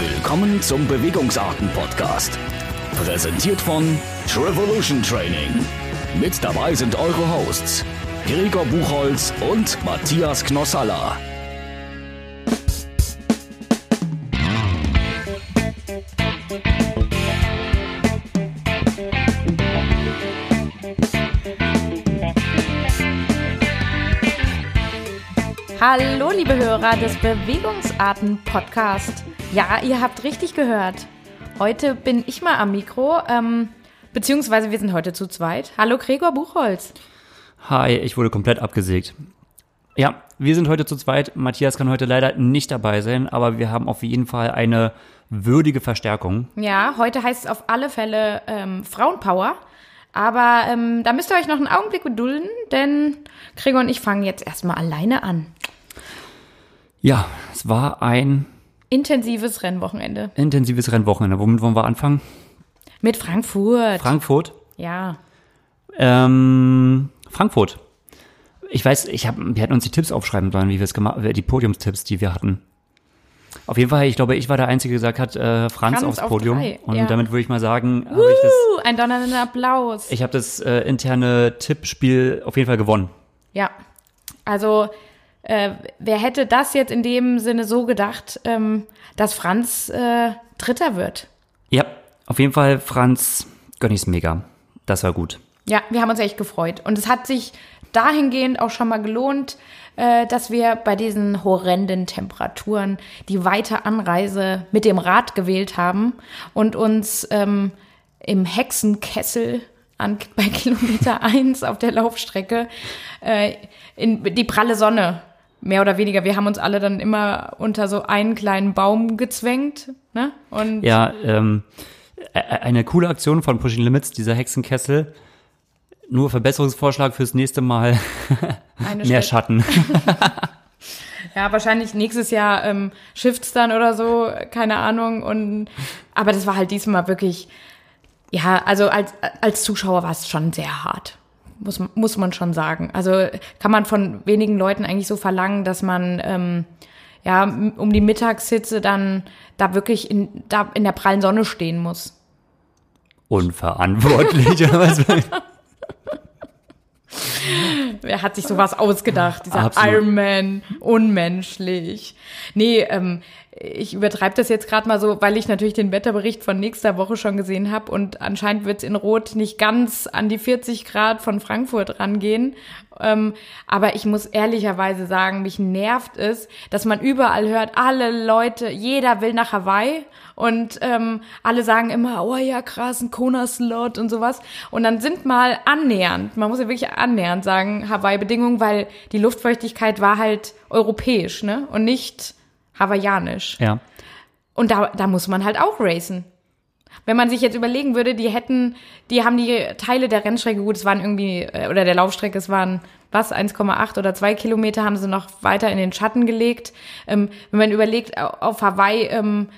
Willkommen zum Bewegungsarten-Podcast. Präsentiert von Trevolution Training. Mit dabei sind eure Hosts Gregor Buchholz und Matthias Knossalla. Hallo, liebe Hörer des Bewegungsarten-Podcast. Ja, ihr habt richtig gehört. Heute bin ich mal am Mikro, ähm, beziehungsweise wir sind heute zu zweit. Hallo, Gregor Buchholz. Hi, ich wurde komplett abgesägt. Ja, wir sind heute zu zweit. Matthias kann heute leider nicht dabei sein, aber wir haben auf jeden Fall eine würdige Verstärkung. Ja, heute heißt es auf alle Fälle ähm, Frauenpower. Aber ähm, da müsst ihr euch noch einen Augenblick gedulden, denn Gregor und ich fangen jetzt erstmal alleine an. Ja, es war ein Intensives Rennwochenende. intensives Rennwochenende. Womit wollen wir anfangen? Mit Frankfurt. Frankfurt. ja. Ähm, Frankfurt. Ich weiß, ich hab, wir hätten uns die Tipps aufschreiben sollen, wie wir es gemacht, die Podiumstipps, die wir hatten. Auf jeden Fall, ich glaube, ich war der Einzige, der gesagt hat, äh, Franz, Franz aufs auf Podium. drei, Und ja. damit würde ich mal sagen, habe ich das, Uh, ein donnernder Applaus. ich habe das äh, interne Tippspiel auf jeden Fall gewonnen. Ja, also äh, wer hätte das jetzt in dem Sinne so gedacht, ähm, dass Franz äh, Dritter wird? Ja, auf jeden Fall, Franz, gönn ich's mega. Das war gut. Ja, wir haben uns echt gefreut. Und es hat sich dahingehend auch schon mal gelohnt, äh, dass wir bei diesen horrenden Temperaturen die weite Anreise mit dem Rad gewählt haben und uns ähm, im Hexenkessel an, bei Kilometer 1 auf der Laufstrecke äh, in die pralle Sonne, mehr oder weniger. Wir haben uns alle dann immer unter so einen kleinen Baum gezwängt. Ne? Und Ja, ähm, eine coole Aktion von Pushing Limits, dieser Hexenkessel. Nur Verbesserungsvorschlag fürs nächste Mal. Mehr Schatten. Ja, wahrscheinlich nächstes Jahr ähm, shifts dann oder so, keine Ahnung. Und aber das war halt diesmal wirklich, ja, also als, als Zuschauer war es schon sehr hart. Muss, muss man schon sagen. Also kann man von wenigen Leuten eigentlich so verlangen, dass man ähm, ja um die Mittagshitze dann da wirklich in, da in der prallen Sonne stehen muss. Unverantwortlich. oder was? Wer hat sich sowas ausgedacht? Dieser Absolut. Iron Man, unmenschlich. Nee, ähm, ich übertreibe das jetzt gerade mal so, weil ich natürlich den Wetterbericht von nächster Woche schon gesehen habe und anscheinend wird es in Rot nicht ganz an die 40 Grad von Frankfurt rangehen. Ähm, aber ich muss ehrlicherweise sagen, mich nervt es, dass man überall hört, alle Leute, jeder will nach Hawaii und ähm, alle sagen immer, oh ja, krass, ein Kona-Slot und sowas. Und dann sind mal annähernd, man muss ja wirklich annähernd sagen, Hawaii-Bedingungen, weil die Luftfeuchtigkeit war halt europäisch, ne? Und nicht hawaiianisch. ja. Und da, da muss man halt auch racen. Wenn man sich jetzt überlegen würde, die hätten, die haben die Teile der Rennstrecke, gut, es waren irgendwie, äh, oder der Laufstrecke, es waren was, 1,8 oder 2 Kilometer, haben sie noch weiter in den Schatten gelegt. Ähm, wenn man überlegt, au- auf Hawaii, ähm,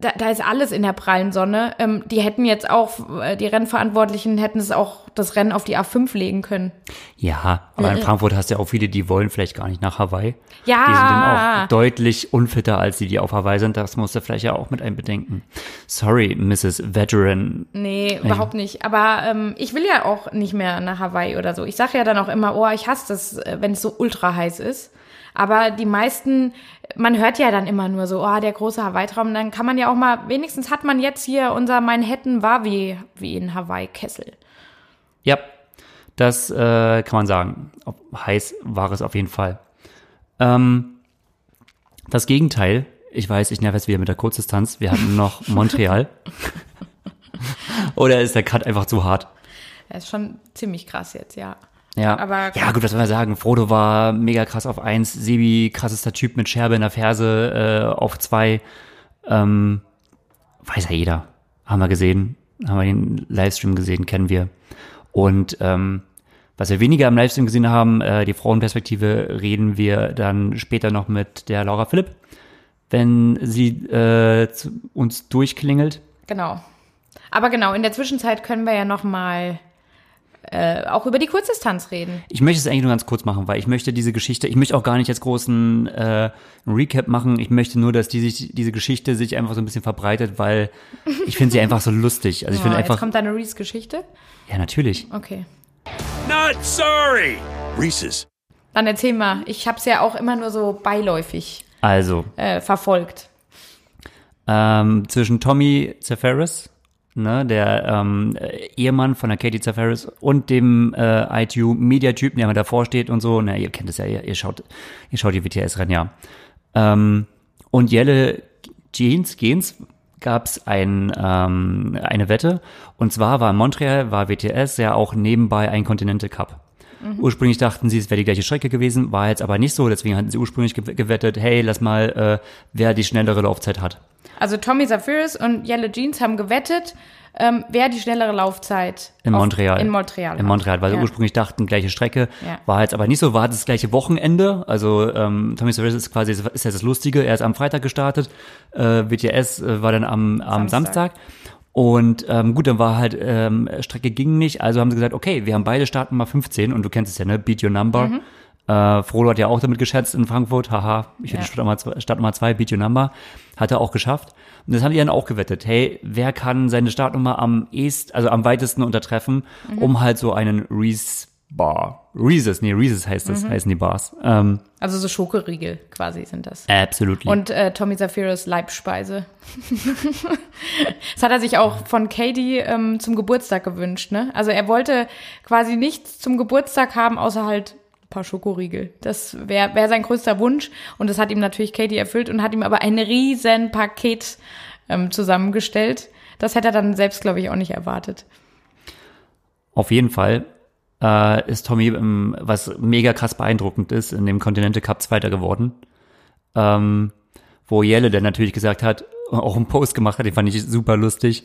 da, da ist alles in der prallen Sonne. Ähm, die hätten jetzt auch, äh, die Rennverantwortlichen hätten es auch das Rennen auf die A5 legen können. Ja, aber in Frankfurt hast du ja auch viele, die wollen vielleicht gar nicht nach Hawaii. Ja. Die sind dann auch deutlich unfitter als die, die auf Hawaii sind. Das musst du vielleicht ja auch mit einbedenken. Sorry, Mrs. Veteran. Nee, überhaupt nicht. Aber ähm, ich will ja auch nicht mehr nach Hawaii oder so. Ich sage ja dann auch immer, oh, ich hasse das, äh, wenn es so ultra heiß ist. Aber die meisten, man hört ja dann immer nur so, oh, der große Hawaii-Traum. Dann kann man ja auch mal, wenigstens hat man jetzt hier unser Manhattan war wie, wie in Hawaii-Kessel. Ja, das äh, kann man sagen. Heiß war es auf jeden Fall. Ähm, das Gegenteil, ich weiß, ich nerv jetzt wieder mit der Kurzdistanz. Wir hatten noch Montreal. Oder ist der Cut einfach zu hart? Das ist schon ziemlich krass jetzt, ja. Ja, Aber- ja gut, was soll man sagen? Frodo war mega krass auf eins, Sebi krassester Typ mit Scherbe in der Ferse äh, auf zwei. Ähm, weiß ja jeder. Haben wir gesehen, haben wir den Livestream gesehen, kennen wir. Und ähm, was wir weniger im Livestream gesehen haben, äh, die Frauenperspektive, reden wir dann später noch mit der Laura Philipp, wenn sie äh, zu uns durchklingelt. Genau. Aber genau, in der Zwischenzeit können wir ja noch mal äh, auch über die Kurzdistanz reden. Ich möchte es eigentlich nur ganz kurz machen, weil ich möchte diese Geschichte, ich möchte auch gar nicht jetzt großen äh, Recap machen. Ich möchte nur, dass die sich, diese Geschichte sich einfach so ein bisschen verbreitet, weil ich finde sie einfach so lustig. Also ich Oh, finde jetzt einfach, kommt deine Reese-Geschichte. ja natürlich. Okay. Not sorry. Reese's. Dann erzähl mal. Ich habe es ja auch immer nur so beiläufig Also äh, verfolgt. ähm, zwischen Tommy Zafaris, ne, der ähm, äh, Ehemann von der Katie Zafaris und dem äh, ITU-Media-Typen, der immer davor steht und so. Na, ihr kennt es ja, ihr, ihr schaut, ihr schaut die WTS-Rennen, ja. Ähm, und Jelle Jeans, Gens, gab's ein, ähm, eine Wette. Und zwar war in Montreal, war WTS ja auch nebenbei ein Continental Cup. Ursprünglich dachten sie, es wäre die gleiche Strecke gewesen, war jetzt aber nicht so. Deswegen hatten sie ursprünglich gew- gewettet, hey, lass mal, äh, wer die schnellere Laufzeit hat. Also Tommy Zafiris und Yellow Jeans haben gewettet, ähm, wer die schnellere Laufzeit In auf- Montreal. In Montreal. In. Montreal, weil ja. sie ursprünglich dachten, gleiche Strecke. Ja. War jetzt aber nicht so, war das gleiche Wochenende. Also ähm, Tommy Cyrus ist quasi, ist ja das Lustige, er ist am Freitag gestartet, äh, WTS äh, war dann am, am Samstag. Samstag. Und ähm, gut, dann war halt, ähm, Strecke ging nicht, also haben sie gesagt, okay, wir haben beide Startnummer 15 und du kennst es ja, ne? Beat your number. Mhm. Äh, Frodo hat ja auch damit geschätzt in Frankfurt, haha, ich Ja. Startnummer zwei- Startnummer 2, Beat your number, hat er auch geschafft. Und das haben die dann auch gewettet, hey, wer kann seine Startnummer am ehesten, also am weitesten untertreffen, Mhm. um halt so einen Reese Bar, Reese's, nee, Reese's heißt das, Mhm. heißen die Bars. Ähm, Also so Schokoriegel quasi sind das. absolutely. Und äh, Tommy Zafiris Leibspeise. das hat er sich auch von Katie ähm, zum Geburtstag gewünscht, ne? Also er wollte quasi nichts zum Geburtstag haben, außer halt paar Schokoriegel. Das wäre wär sein größter Wunsch. Und das hat ihm natürlich Katie erfüllt und hat ihm aber ein riesen Paket ähm, zusammengestellt. Das hätte er dann selbst, glaube ich, auch nicht erwartet. Auf jeden Fall äh, ist Tommy, ähm, was mega krass beeindruckend ist, in dem Continental Cup Zweiter geworden. Ähm, wo Jelle dann natürlich gesagt hat, auch einen Post gemacht hat, den fand ich super lustig.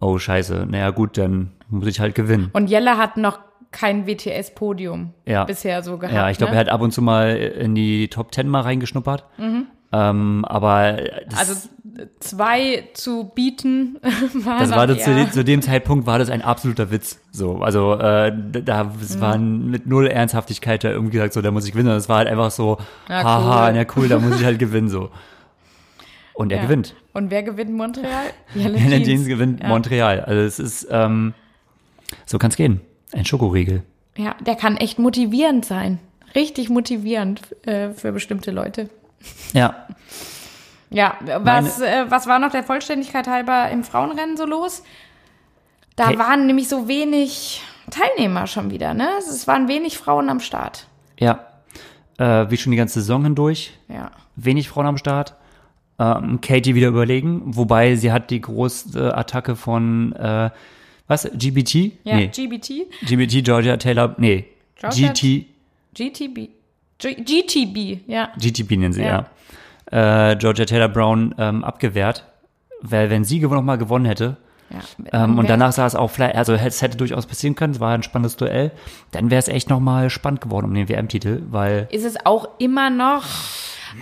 Oh scheiße, naja gut, dann muss ich halt gewinnen. Und Jelle hat noch kein WTS-Podium Ja. bisher so gehabt. Ja, ich glaube, ne? er hat ab und zu mal in die Top Ten mal reingeschnuppert. Ähm, aber Also zwei zu bieten war das war das, zu, dem- zu dem Zeitpunkt war das ein absoluter Witz. So, also äh, da es war mit null Ernsthaftigkeit da irgendwie gesagt, so, da muss ich gewinnen. Das war halt einfach so, Ja, haha, cool. na cool, da muss ich halt gewinnen so. Und er Ja. gewinnt. Und wer gewinnt Montreal? Helen Jeans. Gewinnt Ja. Montreal. Also es ist, ähm, so kann's gehen. Ein Schokoriegel. Ja, der kann echt motivierend sein. Richtig motivierend äh, für bestimmte Leute. Ja, Ja, was, äh, was war noch der Vollständigkeit halber im Frauenrennen so los? Da Hey. waren nämlich so wenig Teilnehmer schon wieder, ne? Es waren wenig Frauen am Start. ja. Äh, wie schon die ganze Saison hindurch. Ja. wenig Frauen am Start. Ähm, Katie wieder überlegen, wobei sie hat die große Attacke von äh, was? GBT? Ja, nee. GBT, GBT, Georgia Taylor, nee. Georgia- GT, GTB, G GTB, ja. GTB nennen sie, ja. Ja. Äh, Georgia Taylor Brown ähm, abgewehrt. Weil wenn sie noch mal gewonnen hätte, ja. ähm, und danach sah es auch vielleicht, also es hätte durchaus passieren können, es war ein spannendes Duell, dann wäre es echt noch mal spannend geworden um den WM-Titel, weil ist es auch immer noch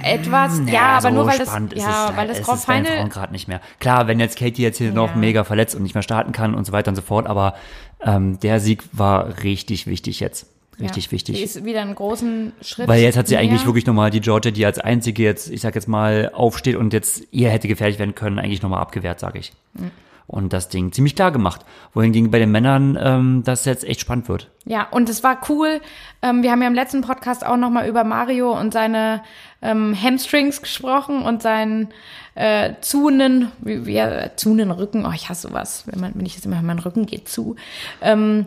etwas, ja, Naja, aber so nur weil das, ja, es, weil das Grand Final, gerade nicht mehr. Klar, wenn jetzt Katie jetzt hier noch Ja. mega verletzt und nicht mehr starten kann und so weiter und so fort, aber ähm, der Sieg war richtig wichtig jetzt. Richtig ja, wichtig. Die ist wieder einen großen Schritt. Weil jetzt hat sie eigentlich mehr. wirklich nochmal die Georgia, die als einzige jetzt, ich sag jetzt mal, aufsteht und jetzt ihr hätte gefährlich werden können, eigentlich nochmal abgewehrt, sage ich. Mhm. Und das Ding ziemlich klar gemacht. Wohingegen bei den Männern ähm, das jetzt echt spannend wird. Ja, und es war cool. Ähm, wir haben ja im letzten Podcast auch nochmal über Mario und seine ähm, Hamstrings gesprochen und seinen äh, zunen, wie, wie er, zunen Rücken. Oh, ich hasse sowas, wenn, man, wenn ich jetzt immer, mein Rücken geht zu. Ähm,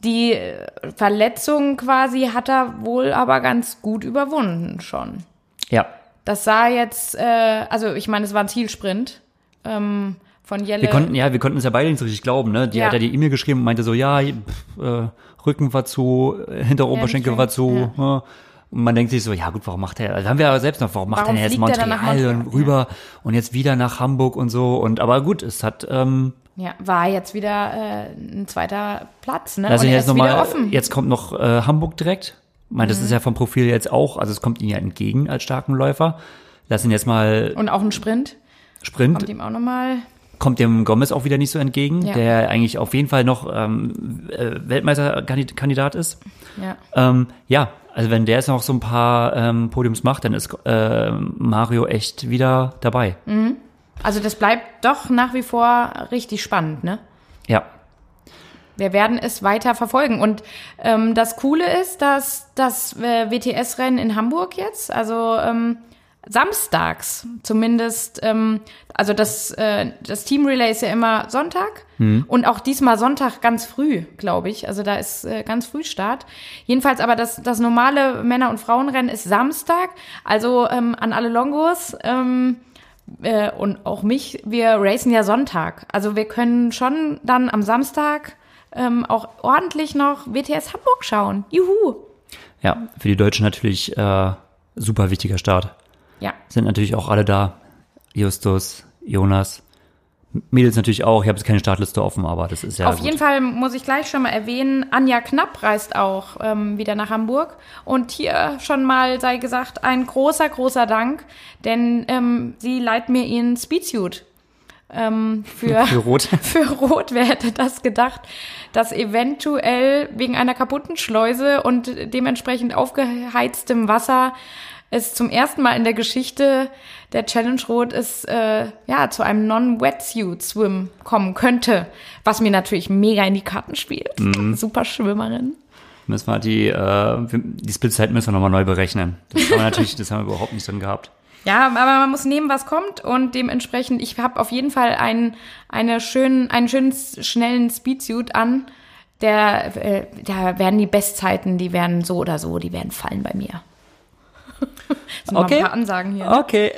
die äh, Verletzung quasi hat er wohl aber ganz gut überwunden schon. Ja. Das sah jetzt, äh, also ich meine, es war ein Zielsprint ähm, von Jelle. Wir konnten, ja, wir konnten es ja beide nicht so richtig glauben, ne? Die Ja. hat ja die E-Mail geschrieben und meinte so, ja, pff, äh, Rücken war zu, äh, hinter Oberschenkel war zu, ja. Und man denkt sich so, ja gut, warum macht er, da haben wir ja selbst noch, warum macht Warum er jetzt fliegt er dann Montreal, nach und Montreal? rüber und jetzt wieder nach Hamburg und so und aber gut, es hat, ähm, ja, war jetzt wieder äh, ein zweiter Platz, ne? lass und jetzt nochmal, offen. Mhm. jetzt kommt noch äh, Hamburg direkt. Ich meine, das ist ja vom Profil jetzt auch, also es kommt ihm ja entgegen als starken Läufer. Lass ihn jetzt mal Und auch ein Sprint. Sprint. Kommt ihm auch nochmal. Kommt dem Gomez auch wieder nicht so entgegen, Ja. der eigentlich auf jeden Fall noch ähm, äh, Weltmeisterkandidat ist. Ja. Ähm, ja, also wenn der jetzt noch so ein paar ähm, Podiums macht, dann ist äh, Mario echt wieder dabei. Also das bleibt doch nach wie vor richtig spannend, ne? Ja, Wir werden es weiter verfolgen. Und ähm, das Coole ist, dass das äh, WTS-Rennen in Hamburg jetzt, also ähm, samstags zumindest, ähm, also das, äh, das Team Relay ist ja immer Sonntag und auch diesmal Sonntag ganz früh, glaube ich. Also da ist äh, ganz früh Start. Jedenfalls aber das, das normale Männer- und Frauenrennen ist Samstag. Also ähm, an alle Longos. Ähm, äh, und auch mich, wir racen ja Sonntag. Also wir können schon dann am Samstag ähm, auch ordentlich noch WTS Hamburg schauen. Juhu! ja, für die Deutschen natürlich äh, super wichtiger Start. Ja, Sind natürlich auch alle da. Justus, Jonas, Mädels natürlich auch. Ich habe jetzt keine Startliste offen, aber das ist ja auf gut. jeden Fall muss ich gleich schon mal erwähnen, Anja Knapp reist auch ähm, wieder nach Hamburg. Und hier schon mal sei gesagt, ein großer, großer Dank, denn ähm, sie leiht mir ihren Speedsuit. Ähm, für, Für Rot. Für Rot, wer hätte das gedacht, dass eventuell wegen einer kaputten Schleuse und dementsprechend aufgeheiztem Wasser es zum ersten Mal in der Geschichte der Challenge Rot es äh, ja zu einem Non-Wetsuit-Swim kommen könnte, was mir natürlich mega in die Karten spielt. Mhm. Super Schwimmerin. Müssen wir die, äh, die Splitzeit müssen wir nochmal neu berechnen. Das haben wir natürlich, das haben wir überhaupt nicht drin gehabt. Ja, aber man muss nehmen, was kommt und dementsprechend, ich habe auf jeden Fall einen, eine schönen, einen schönen, schnellen Speedsuit an. Der, äh, da werden die Bestzeiten, die werden so oder so, die werden fallen bei mir. Das Okay. ein paar Ansagen hier. Okay,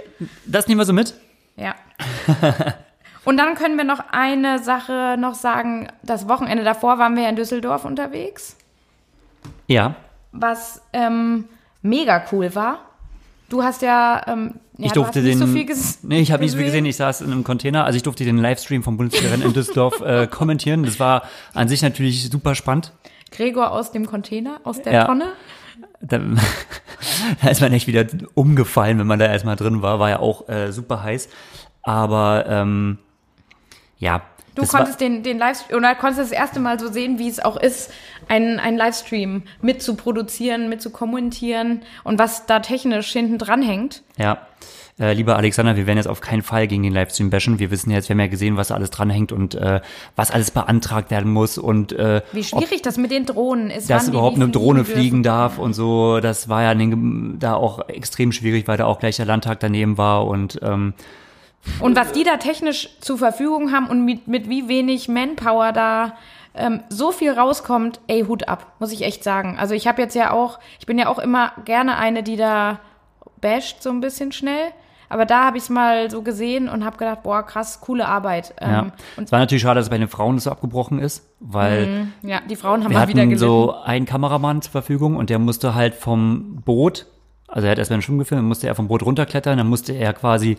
das nehmen wir so mit. Ja. Und dann können wir noch eine Sache noch sagen. Das Wochenende davor waren wir ja in Düsseldorf unterwegs, Ja, was ähm, mega cool war. Du hast ja, ähm, ja ich du durfte nicht den. so nee, ich habe nicht so viel gesehen. Ich saß in einem Container. Also ich durfte den Livestream vom Bundesliga-Rennen in Düsseldorf äh, kommentieren. Das war an sich natürlich super spannend. Gregor aus dem Container, aus der Ja. Tonne. Da, da ist man echt wieder umgefallen, wenn man da erstmal drin war. War ja auch äh, super heiß. Aber ähm, ja. Du konntest den, den Livestream, oder konntest das erste Mal so sehen, wie es auch ist, einen, einen Livestream mit zu produzieren, mit zu kommentieren und was da technisch hinten dran hängt. Ja. Äh, lieber Alexander, wir werden jetzt auf keinen Fall gegen den Livestream bashen. Wir wissen jetzt, wir haben ja gesehen, was da alles dranhängt und äh, was alles beantragt werden muss und äh, Wie schwierig das mit den Drohnen ist. dass überhaupt eine Drohne dürfen. fliegen darf und so. Das war ja den, da auch extrem schwierig, weil da auch gleich der Landtag daneben war und ähm, Und was die da technisch zur Verfügung haben und mit, mit wie wenig Manpower da ähm, so viel rauskommt, ey, Hut ab, muss ich echt sagen. Also ich habe jetzt ja auch, ich bin ja auch immer gerne eine, die da basht so ein bisschen schnell. Aber da habe ich es mal so gesehen und habe gedacht, boah, krass, coole Arbeit. ja. Ähm, Es war natürlich schade, dass es bei den Frauen das so abgebrochen ist, weil ja, die Frauen haben wir mal wieder gelitten. so einen Kameramann zur Verfügung und der musste halt vom Boot, also er hat erstmal einen Schwimmen gefilmt, dann musste er vom Boot runterklettern, dann musste er quasi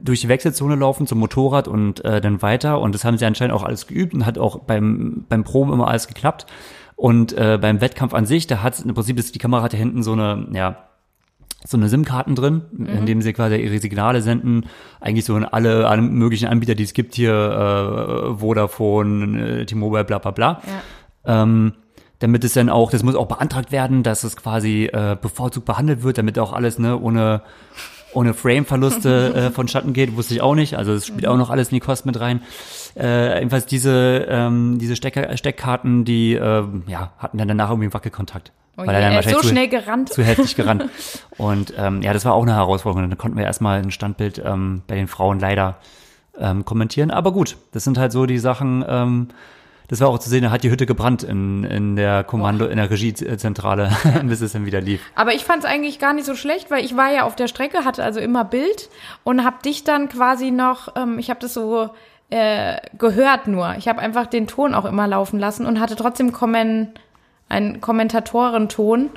durch die Wechselzone laufen zum Motorrad und äh, dann weiter und das haben sie anscheinend auch alles geübt und hat auch beim, beim Proben immer alles geklappt und äh, beim Wettkampf an sich, da hat im Prinzip ist die Kamera hatte hinten so eine, ja, so eine SIM-Karten drin, in dem sie quasi ihre Signale senden. Eigentlich so in alle, alle möglichen Anbieter, die es gibt hier, äh, Vodafone, äh, T-Mobile, bla bla bla. Ähm, damit es dann auch, das muss auch beantragt werden, dass es quasi äh, bevorzugt behandelt wird, damit auch alles ne, ohne, ohne Frame-Verluste äh, vonstatten geht, wusste ich auch nicht. Also es spielt auch noch alles in die Kosten mit rein. Äh, jedenfalls diese, ähm, diese Stecker, Steckkarten, die äh, ja, hatten dann danach irgendwie einen Wackelkontakt. Oh weil je, er dann er ist so wahrscheinlich zu- schnell gerannt. zu heftig gerannt. Und ähm, ja, das war auch eine Herausforderung. Dann konnten wir erstmal ein Standbild ähm, bei den Frauen leider ähm, kommentieren. Aber gut, das sind halt so die Sachen. Ähm, das war auch zu sehen, da hat die Hütte gebrannt in, in der Kommando, in der Regiezentrale, bis es dann wieder lief. Aber ich fand es eigentlich gar nicht so schlecht, weil ich war ja auf der Strecke, hatte also immer Bild und habe dich dann quasi noch, ähm, ich habe das so äh, gehört nur. Ich habe einfach den Ton auch immer laufen lassen und hatte trotzdem Kommen, einen Kommentatorenton.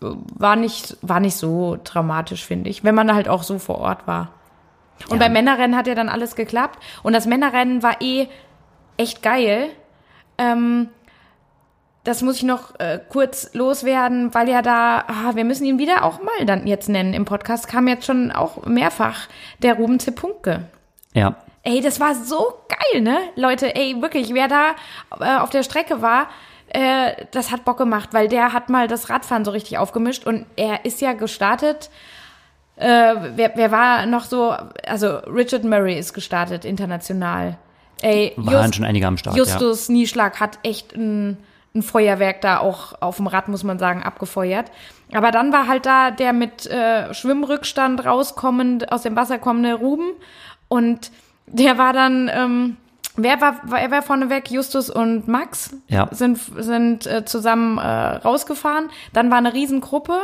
War nicht, war nicht so dramatisch, finde ich, wenn man halt auch so vor Ort war. Und Ja. beim Männerrennen hat ja dann alles geklappt. Und das Männerrennen war eh echt geil. Ähm, das muss ich noch äh, kurz loswerden, weil ja da, ah, wir müssen ihn wieder auch mal dann jetzt nennen im Podcast, kam jetzt schon auch mehrfach der Ruben Zepunke. Ja, Ey, das war so geil, ne? Leute, ey, wirklich, wer da äh, auf der Strecke war, äh, das hat Bock gemacht, weil der hat mal das Radfahren so richtig aufgemischt und er ist ja gestartet. Äh, wer, wer war noch so? Also Richard Murray ist gestartet international. Ey, Waren schon einige am Start, ja. Justus Nieschlag hat echt ein, ein Feuerwerk da auch auf dem Rad, muss man sagen, abgefeuert. Aber dann war halt da der mit äh, Schwimmrückstand rauskommend, aus dem Wasser kommende Ruben. Und der war dann, ähm, wer war, wer war vorneweg? Justus und Max Ja. sind, sind äh, zusammen äh, rausgefahren. Dann war eine Riesengruppe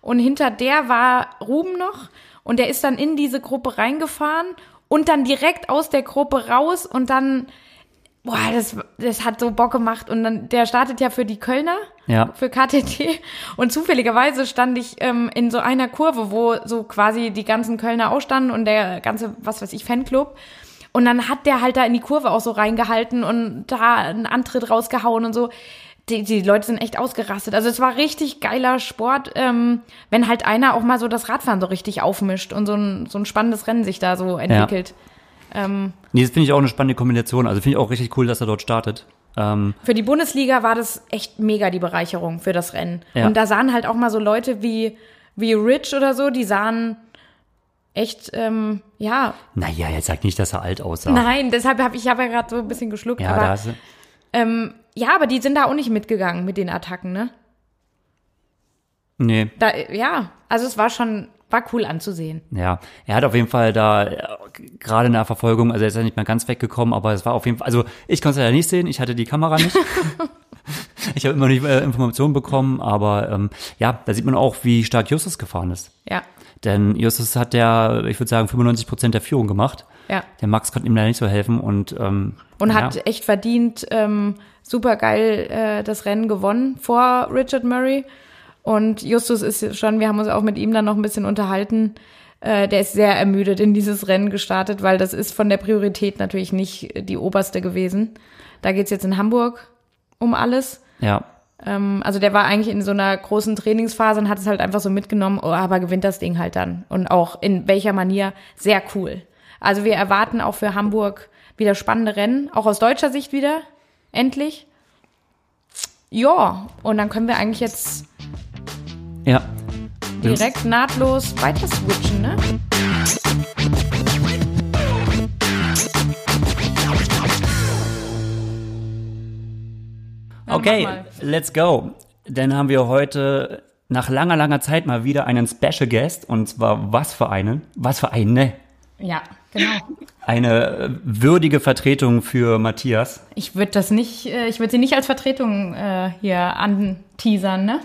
und hinter der war Ruben noch und der ist dann in diese Gruppe reingefahren und dann direkt aus der Gruppe raus und dann, boah, das, das hat so Bock gemacht und dann, der startet ja für die Kölner, Ja. für KTT und zufälligerweise stand ich ähm, in so einer Kurve, wo so quasi die ganzen Kölner ausstanden und der ganze, was weiß ich, Fanclub und dann hat der halt da in die Kurve auch so reingehalten und da einen Antritt rausgehauen und so. Die, die Leute sind echt ausgerastet. Also es war richtig geiler Sport, ähm, wenn halt einer auch mal so das Radfahren so richtig aufmischt und so ein, so ein spannendes Rennen sich da so entwickelt. Ähm, Nee, das finde ich auch eine spannende Kombination. Also finde ich auch richtig cool, dass er dort startet. Ähm, für die Bundesliga war das echt mega die Bereicherung für das Rennen. Ja. Und da sahen halt auch mal so Leute wie, wie Rich oder so, die sahen echt, ähm, ja, naja, jetzt sag nicht, dass er alt aussah. nein, deshalb habe ich habe ja gerade so ein bisschen geschluckt, Ja, aber da hast du, Ähm, ja, aber die sind da auch nicht mitgegangen mit den Attacken, ne? nee, Da, ja, also es war schon, war cool anzusehen. ja. Er hat auf jeden Fall da äh, gerade in der Verfolgung, also er ist ja nicht mehr ganz weggekommen, aber es war auf jeden Fall, also ich konnte es ja nicht sehen, ich hatte die Kamera nicht. ich habe immer nicht äh, Informationen bekommen, aber ähm, ja, da sieht man auch, wie stark Justus gefahren ist. Ja, Denn Justus hat ja, ich würde sagen, 95 Prozent der Führung gemacht. ja. Der Max konnte ihm da nicht so helfen und ähm, Und ja, hat echt verdient, ähm, super geil äh, das Rennen gewonnen vor Richard Murray. Und Justus ist schon, wir haben uns auch mit ihm dann noch ein bisschen unterhalten. Äh, der ist sehr ermüdet in dieses Rennen gestartet, weil das ist von der Priorität natürlich nicht die oberste gewesen. Da geht's jetzt in Hamburg um alles. ja, also der war eigentlich in so einer großen Trainingsphase und hat es halt einfach so mitgenommen, oh, aber gewinnt das Ding halt dann. Und auch in welcher Manier, sehr cool. Also wir erwarten auch für Hamburg wieder spannende Rennen, auch aus deutscher Sicht wieder, endlich. Ja, und dann können wir eigentlich jetzt ja. direkt nahtlos weiter switchen, ne? Okay, let's go. Dann haben wir heute nach langer, langer Zeit mal wieder einen Special Guest. Und zwar was für einen? Was für eine? Ja, genau. Eine würdige Vertretung für Matthias. Ich würde das nicht, äh, ich würde sie nicht als Vertretung äh, hier anteasern, ne?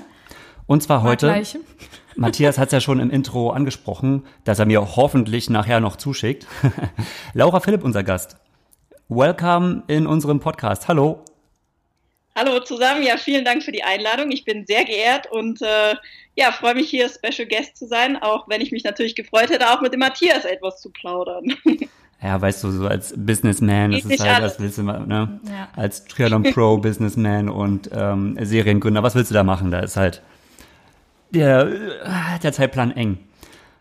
Und zwar heute, Gleich. Matthias hat es ja schon im Intro angesprochen, dass er mir hoffentlich nachher noch zuschickt. Laura Philipp, unser Gast. Welcome in unserem Podcast. Hallo. Hallo zusammen, ja, vielen Dank für die Einladung. Ich bin sehr geehrt und äh, ja, freue mich hier Special Guest zu sein, auch wenn ich mich natürlich gefreut hätte, auch mit dem Matthias etwas zu plaudern. Ja, weißt du, so als Businessman, das ist halt, alles. was willst du mal, ne? Ja. Als Triathlon Pro, Businessman und ähm, Seriengründer, was willst du da machen? Da ist halt der, der Zeitplan eng.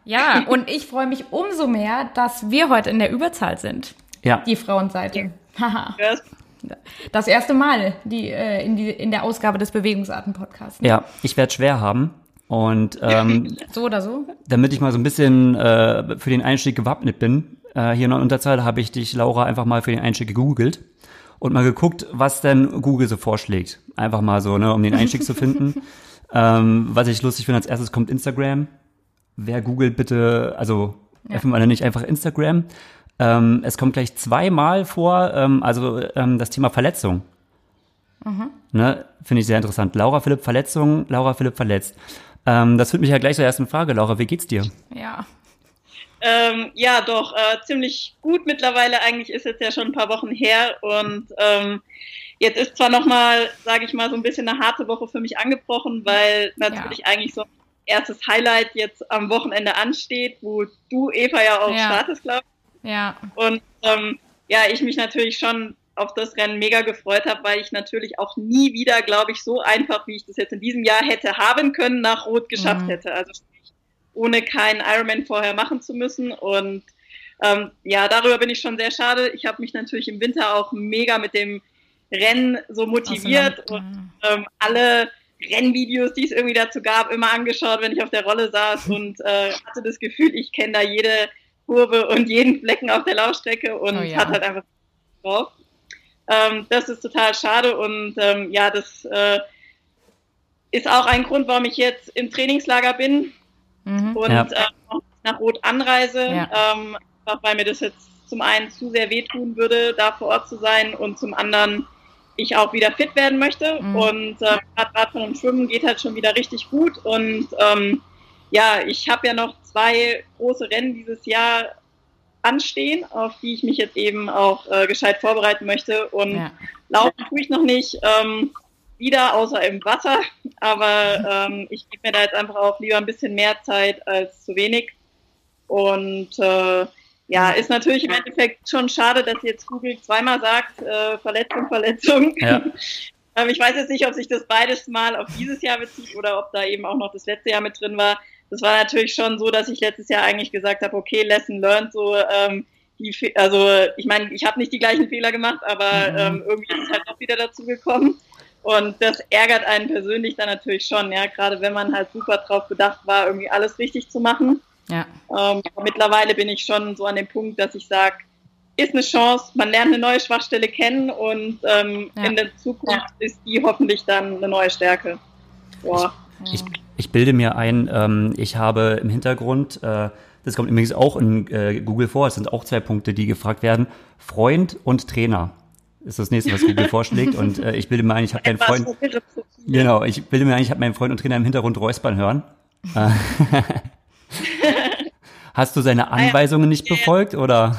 Ja, und ich freue mich umso mehr, dass wir heute in der Überzahl sind. Ja, Die Frauenseite. Haha. Das- Das erste Mal die, äh, in, die, in der Ausgabe des Bewegungsarten-Podcasts. ja, ich werde schwer haben. Und ähm, So oder so? damit ich mal so ein bisschen äh, für den Einstieg gewappnet bin, äh, hier in der Unterzahl habe ich dich, Laura, einfach mal für den Einstieg gegoogelt und mal geguckt, was denn Google so vorschlägt. Einfach mal so, ne, um den Einstieg zu finden. Ähm, was ich lustig finde, als erstes kommt Instagram. Wer googelt bitte, also Ja. öffnen wir nicht einfach Instagram. Ähm, es kommt gleich zweimal vor, ähm, also ähm, das Thema Verletzung. Ne, Finde ich sehr interessant. Laura Philipp Verletzung, Laura Philipp verletzt. Ähm, das führt mich ja gleich zur ersten Frage. Laura, wie geht's dir? Ja. Ähm, ja, doch, äh, ziemlich gut mittlerweile. Eigentlich ist jetzt ja schon ein paar Wochen her und ähm, jetzt ist zwar nochmal, sage ich mal, so ein bisschen eine harte Woche für mich angebrochen, weil natürlich eigentlich so ein erstes Highlight jetzt am Wochenende ansteht, wo du, Eva, ja auch Ja. startest, glaube ich. Ja. Und ähm, ja, ich mich natürlich schon auf das Rennen mega gefreut habe, weil ich natürlich auch nie wieder, glaube ich, so einfach, wie ich das jetzt in diesem Jahr hätte haben können, nach Rot geschafft Mhm. hätte. Also ohne keinen Ironman vorher machen zu müssen. Und ähm, ja, darüber bin ich schon sehr schade. Ich habe mich natürlich im Winter auch mega mit dem Rennen so motiviert und ähm, alle Rennvideos, die es irgendwie dazu gab, immer angeschaut, wenn ich auf der Rolle saß und äh, hatte das Gefühl, ich kenne da jede Kurve und jeden Flecken auf der Laufstrecke und oh ja. hat halt einfach drauf. Ähm, das ist total schade und ähm, ja, das äh, ist auch ein Grund, warum ich jetzt im Trainingslager bin mhm. und ja. äh, nach Rot anreise, ja. ähm, einfach weil mir das jetzt zum einen zu sehr wehtun würde, da vor Ort zu sein und zum anderen ich auch wieder fit werden möchte. Mhm. Und äh, gerade von dem Schwimmen geht halt schon wieder richtig gut. Und ähm, ja, ich habe ja noch zwei große Rennen dieses Jahr anstehen, auf die ich mich jetzt eben auch äh, gescheit vorbereiten möchte. Und ja. laufen tue ich noch nicht ähm, wieder, außer im Wasser. Aber ähm, ich gebe mir da jetzt einfach auch lieber ein bisschen mehr Zeit als zu wenig. Und äh, ja, ist natürlich im Endeffekt schon schade, dass jetzt Google zweimal sagt, äh, Verletzung, Verletzung. Ja. ähm, ich weiß jetzt nicht, ob sich das beides mal auf dieses Jahr bezieht oder ob da eben auch noch das letzte Jahr mit drin war. Das war natürlich schon so, dass ich letztes Jahr eigentlich gesagt habe, okay, Lesson learned, so ähm, die, also ich meine, ich habe nicht die gleichen Fehler gemacht, aber mhm. ähm, irgendwie ist es halt doch wieder dazu gekommen. Und das ärgert einen persönlich dann natürlich schon, ja, gerade wenn man halt super drauf bedacht war, irgendwie alles richtig zu machen. Ja. Ähm, mittlerweile bin ich schon so an dem Punkt, dass ich sage, ist eine Chance, man lernt eine neue Schwachstelle kennen und ähm, ja. in der Zukunft ja. ist die hoffentlich dann eine neue Stärke. Boah. Ich, ich, ich bilde mir ein, ähm, ich habe im Hintergrund, äh, das kommt übrigens auch in äh, Google vor, es sind auch zwei Punkte, die gefragt werden, Freund und Trainer ist das nächste, was Google vorschlägt. Und äh, ich bilde mir ein, ich habe meinen Freund. Genau, ich bilde mir ein, ich habe meinen Freund und Trainer im Hintergrund räuspern hören. Hast du seine Anweisungen nicht befolgt oder?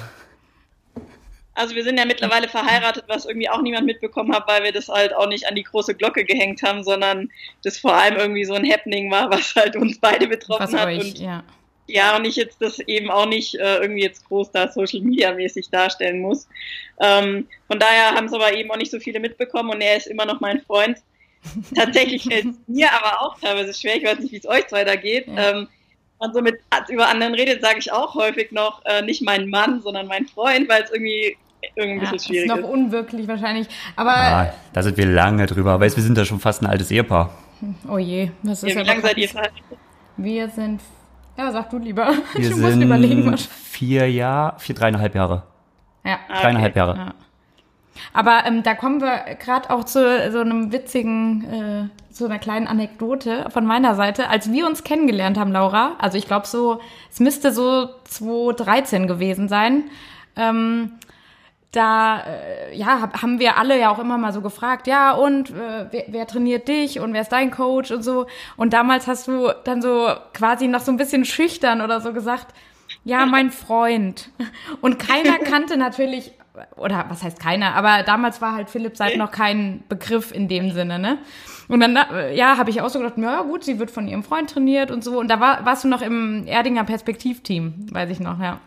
Also wir sind ja mittlerweile verheiratet, was irgendwie auch niemand mitbekommen hat, weil wir das halt auch nicht an die große Glocke gehängt haben, sondern das vor allem irgendwie so ein Happening war, was halt uns beide betroffen was hat. Euch, und ja. ja, und ich jetzt das eben auch nicht äh, irgendwie jetzt groß da Social Media mäßig darstellen muss. Ähm, von daher haben es aber eben auch nicht so viele mitbekommen und er ist immer noch mein Freund. Tatsächlich fällt es mir aber auch teilweise schwer, ich weiß nicht, wie es euch zwei da geht. Ja. Ähm, man so mit über anderen redet, sage ich auch häufig noch äh, nicht mein Mann, sondern mein Freund, weil es irgendwie irgendwie ein bisschen schwierig ist. Noch unwirklich wahrscheinlich. Aber ah, da sind wir lange drüber. Weißt, wir sind da schon fast ein altes Ehepaar. Oh je, das ist ja, wie lange seid ihr verheiratet? Wir sind, ja, sag du lieber. Wir ich sind überlegen. Vier Jahre, vier, dreieinhalb Jahre. Ja. Dreieinhalb okay. Jahre. Ja. Aber ähm, da kommen wir gerade auch zu so einem witzigen, äh, so einer kleinen Anekdote von meiner Seite. Als wir uns kennengelernt haben, Laura, also ich glaube so, es müsste so 2013 gewesen sein. Ähm, da äh, ja, haben wir alle ja auch immer mal so gefragt, ja, und äh, wer, wer trainiert dich und wer ist dein Coach und so. Und damals hast du dann so quasi noch so ein bisschen schüchtern oder so gesagt, ja, mein Freund. Und keiner kannte natürlich oder was heißt keiner, aber damals war halt Philipp Seid noch kein Begriff in dem Sinne, ne? Und dann, ja, habe ich auch so gedacht, ja gut, sie wird von ihrem Freund trainiert und so. Und da war, warst du noch im Erdinger Perspektivteam, weiß ich noch, ja.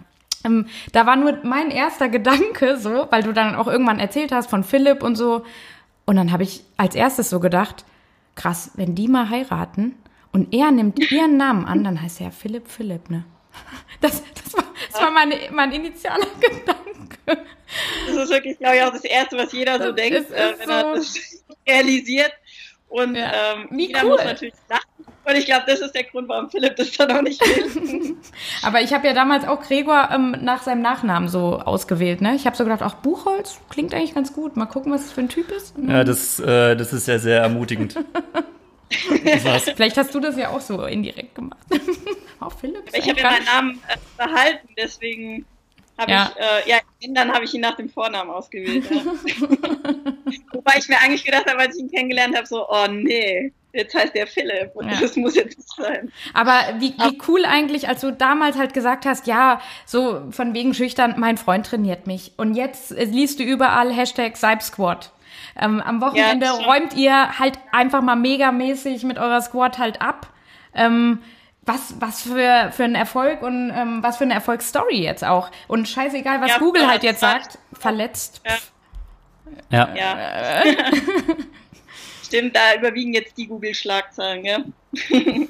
Ähm, da war nur mein erster Gedanke so, weil du dann auch irgendwann erzählt hast von Philipp und so. Und dann habe ich als erstes so gedacht, krass, wenn die mal heiraten und er nimmt ihren Namen an, dann heißt er ja Philipp Philipp, ne? Das, das war, das war meine, mein initialer Gedanke. Das ist wirklich, glaube ich, auch das Erste, was jeder so das denkt, äh, wenn so er das realisiert. Und ja. ähm, jeder cool. muss natürlich lachen. Und ich glaube, das ist der Grund, warum Philipp das dann auch nicht will. Aber ich habe ja damals auch Gregor ähm, nach seinem Nachnamen so ausgewählt. Ne? Ich habe so gedacht, auch Buchholz klingt eigentlich ganz gut. Mal gucken, was das für ein Typ ist. Ja, das, äh, das ist ja sehr ermutigend. Vielleicht hast du das ja auch so indirekt gemacht. auch Philipp. Ich habe ja meinen Namen äh, behalten, deswegen habe ja. ich, äh, ja, dann habe ich ihn nach dem Vornamen ausgewählt. Ja. Wobei ich mir eigentlich gedacht habe, als ich ihn kennengelernt habe, so, oh nee, jetzt heißt der Philipp und ja. das muss jetzt nicht sein. Aber wie, wie cool eigentlich, als du damals halt gesagt hast, ja, so von wegen schüchtern, mein Freund trainiert mich. Und jetzt liest du überall Hashtag Squad. Ähm, am Wochenende ja, räumt ihr halt einfach mal megamäßig mit eurer Squad halt ab. Ähm, was, was für, für ein Erfolg und ähm, was für eine Erfolgsstory jetzt auch. Und scheißegal, was ja, Google halt jetzt sagt, verletzt. Ja. Ja. ja. Stimmt, da überwiegen jetzt die Google-Schlagzeilen, ja.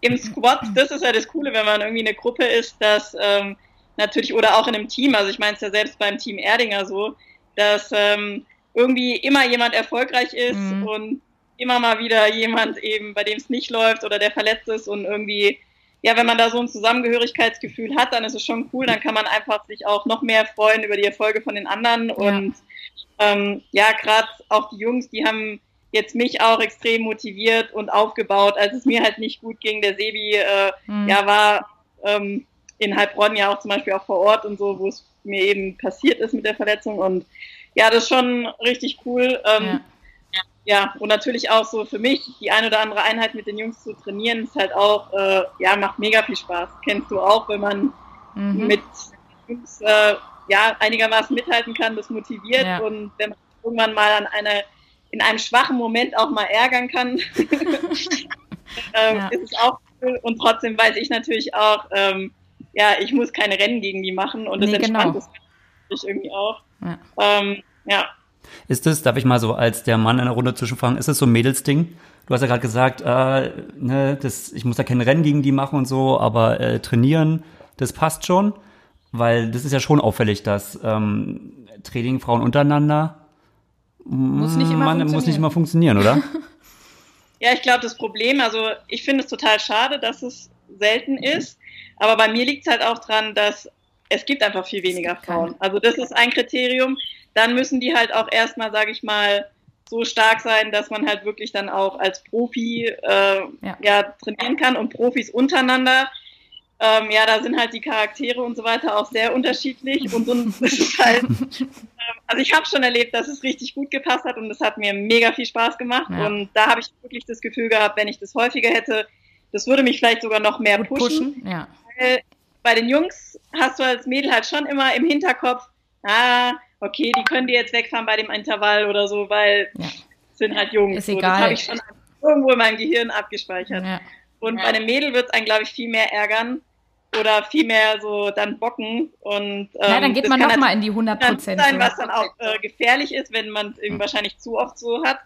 Im Squad, das ist ja das Coole, wenn man irgendwie eine Gruppe ist, dass ähm, natürlich oder auch in einem Team, also ich meine es ja selbst beim Team Erdinger so, dass ähm, irgendwie immer jemand erfolgreich ist mhm. und immer mal wieder jemand eben, bei dem es nicht läuft oder der verletzt ist und irgendwie, ja, wenn man da so ein Zusammengehörigkeitsgefühl hat, dann ist es schon cool, dann kann man einfach sich auch noch mehr freuen über die Erfolge von den anderen ja. und ähm, ja, gerade auch die Jungs, die haben jetzt mich auch extrem motiviert und aufgebaut, als es mir halt nicht gut ging. Der Sebi äh, mhm. ja, war ähm, in Heilbronn ja auch zum Beispiel auch vor Ort und so, wo es mir eben passiert ist mit der Verletzung. Und ja, das ist schon richtig cool. Ähm, ja. ja. und natürlich auch so für mich, die ein oder andere Einheit mit den Jungs zu trainieren, ist halt auch, äh, ja, macht mega viel Spaß. Kennst du auch, wenn man mhm. mit Jungs äh, ja, einigermaßen mithalten kann, das motiviert ja. und wenn man irgendwann mal an einer in einem schwachen Moment auch mal ärgern kann, ähm, ja. ist es auch cool. Und trotzdem weiß ich natürlich auch, ähm, ja, ich muss keine Rennen gegen die machen und das nee, entspannt genau. ist irgendwie auch. Ja. Ähm, ja. Ist das, darf ich mal so als der Mann in der Runde zwischenfragen, ist das so ein Mädelsding? Du hast ja gerade gesagt, äh, ne, das, ich muss da kein Rennen gegen die machen und so, aber äh, trainieren, das passt schon, weil das ist ja schon auffällig, dass ähm, Training Frauen untereinander muss nicht immer, Man, muss nicht immer funktionieren, oder? ja, ich glaube, das Problem, also ich finde es total schade, dass es selten ist, aber bei mir liegt es halt auch dran, dass es gibt einfach viel weniger Frauen. Also das ist ein Kriterium. Dann müssen die halt auch erstmal, sage ich mal, so stark sein, dass man halt wirklich dann auch als Profi äh, ja. ja. trainieren kann und Profis untereinander. Ähm, ja, da sind halt die Charaktere und so weiter auch sehr unterschiedlich und so ist es halt also ich habe schon erlebt, dass es richtig gut gepasst hat und es hat mir mega viel Spaß gemacht. Ja. Und da habe ich wirklich das Gefühl gehabt, wenn ich das häufiger hätte, das würde mich vielleicht sogar noch mehr pushen. pushen. Ja. Weil bei den Jungs hast du als Mädel halt schon immer im Hinterkopf, ah, okay, die können dir jetzt wegfahren bei dem Intervall oder so, weil ja. sind halt Jungs. Ist so, egal. Das habe ich schon irgendwo in meinem Gehirn abgespeichert. Ja. Und bei einem Mädel wird es einen, glaube ich, viel mehr ärgern, oder vielmehr so dann bocken. Und, ähm, ja, dann geht man nochmal in die 100 Prozent. sein, was dann auch äh, gefährlich ist, wenn man es wahrscheinlich zu oft so hat.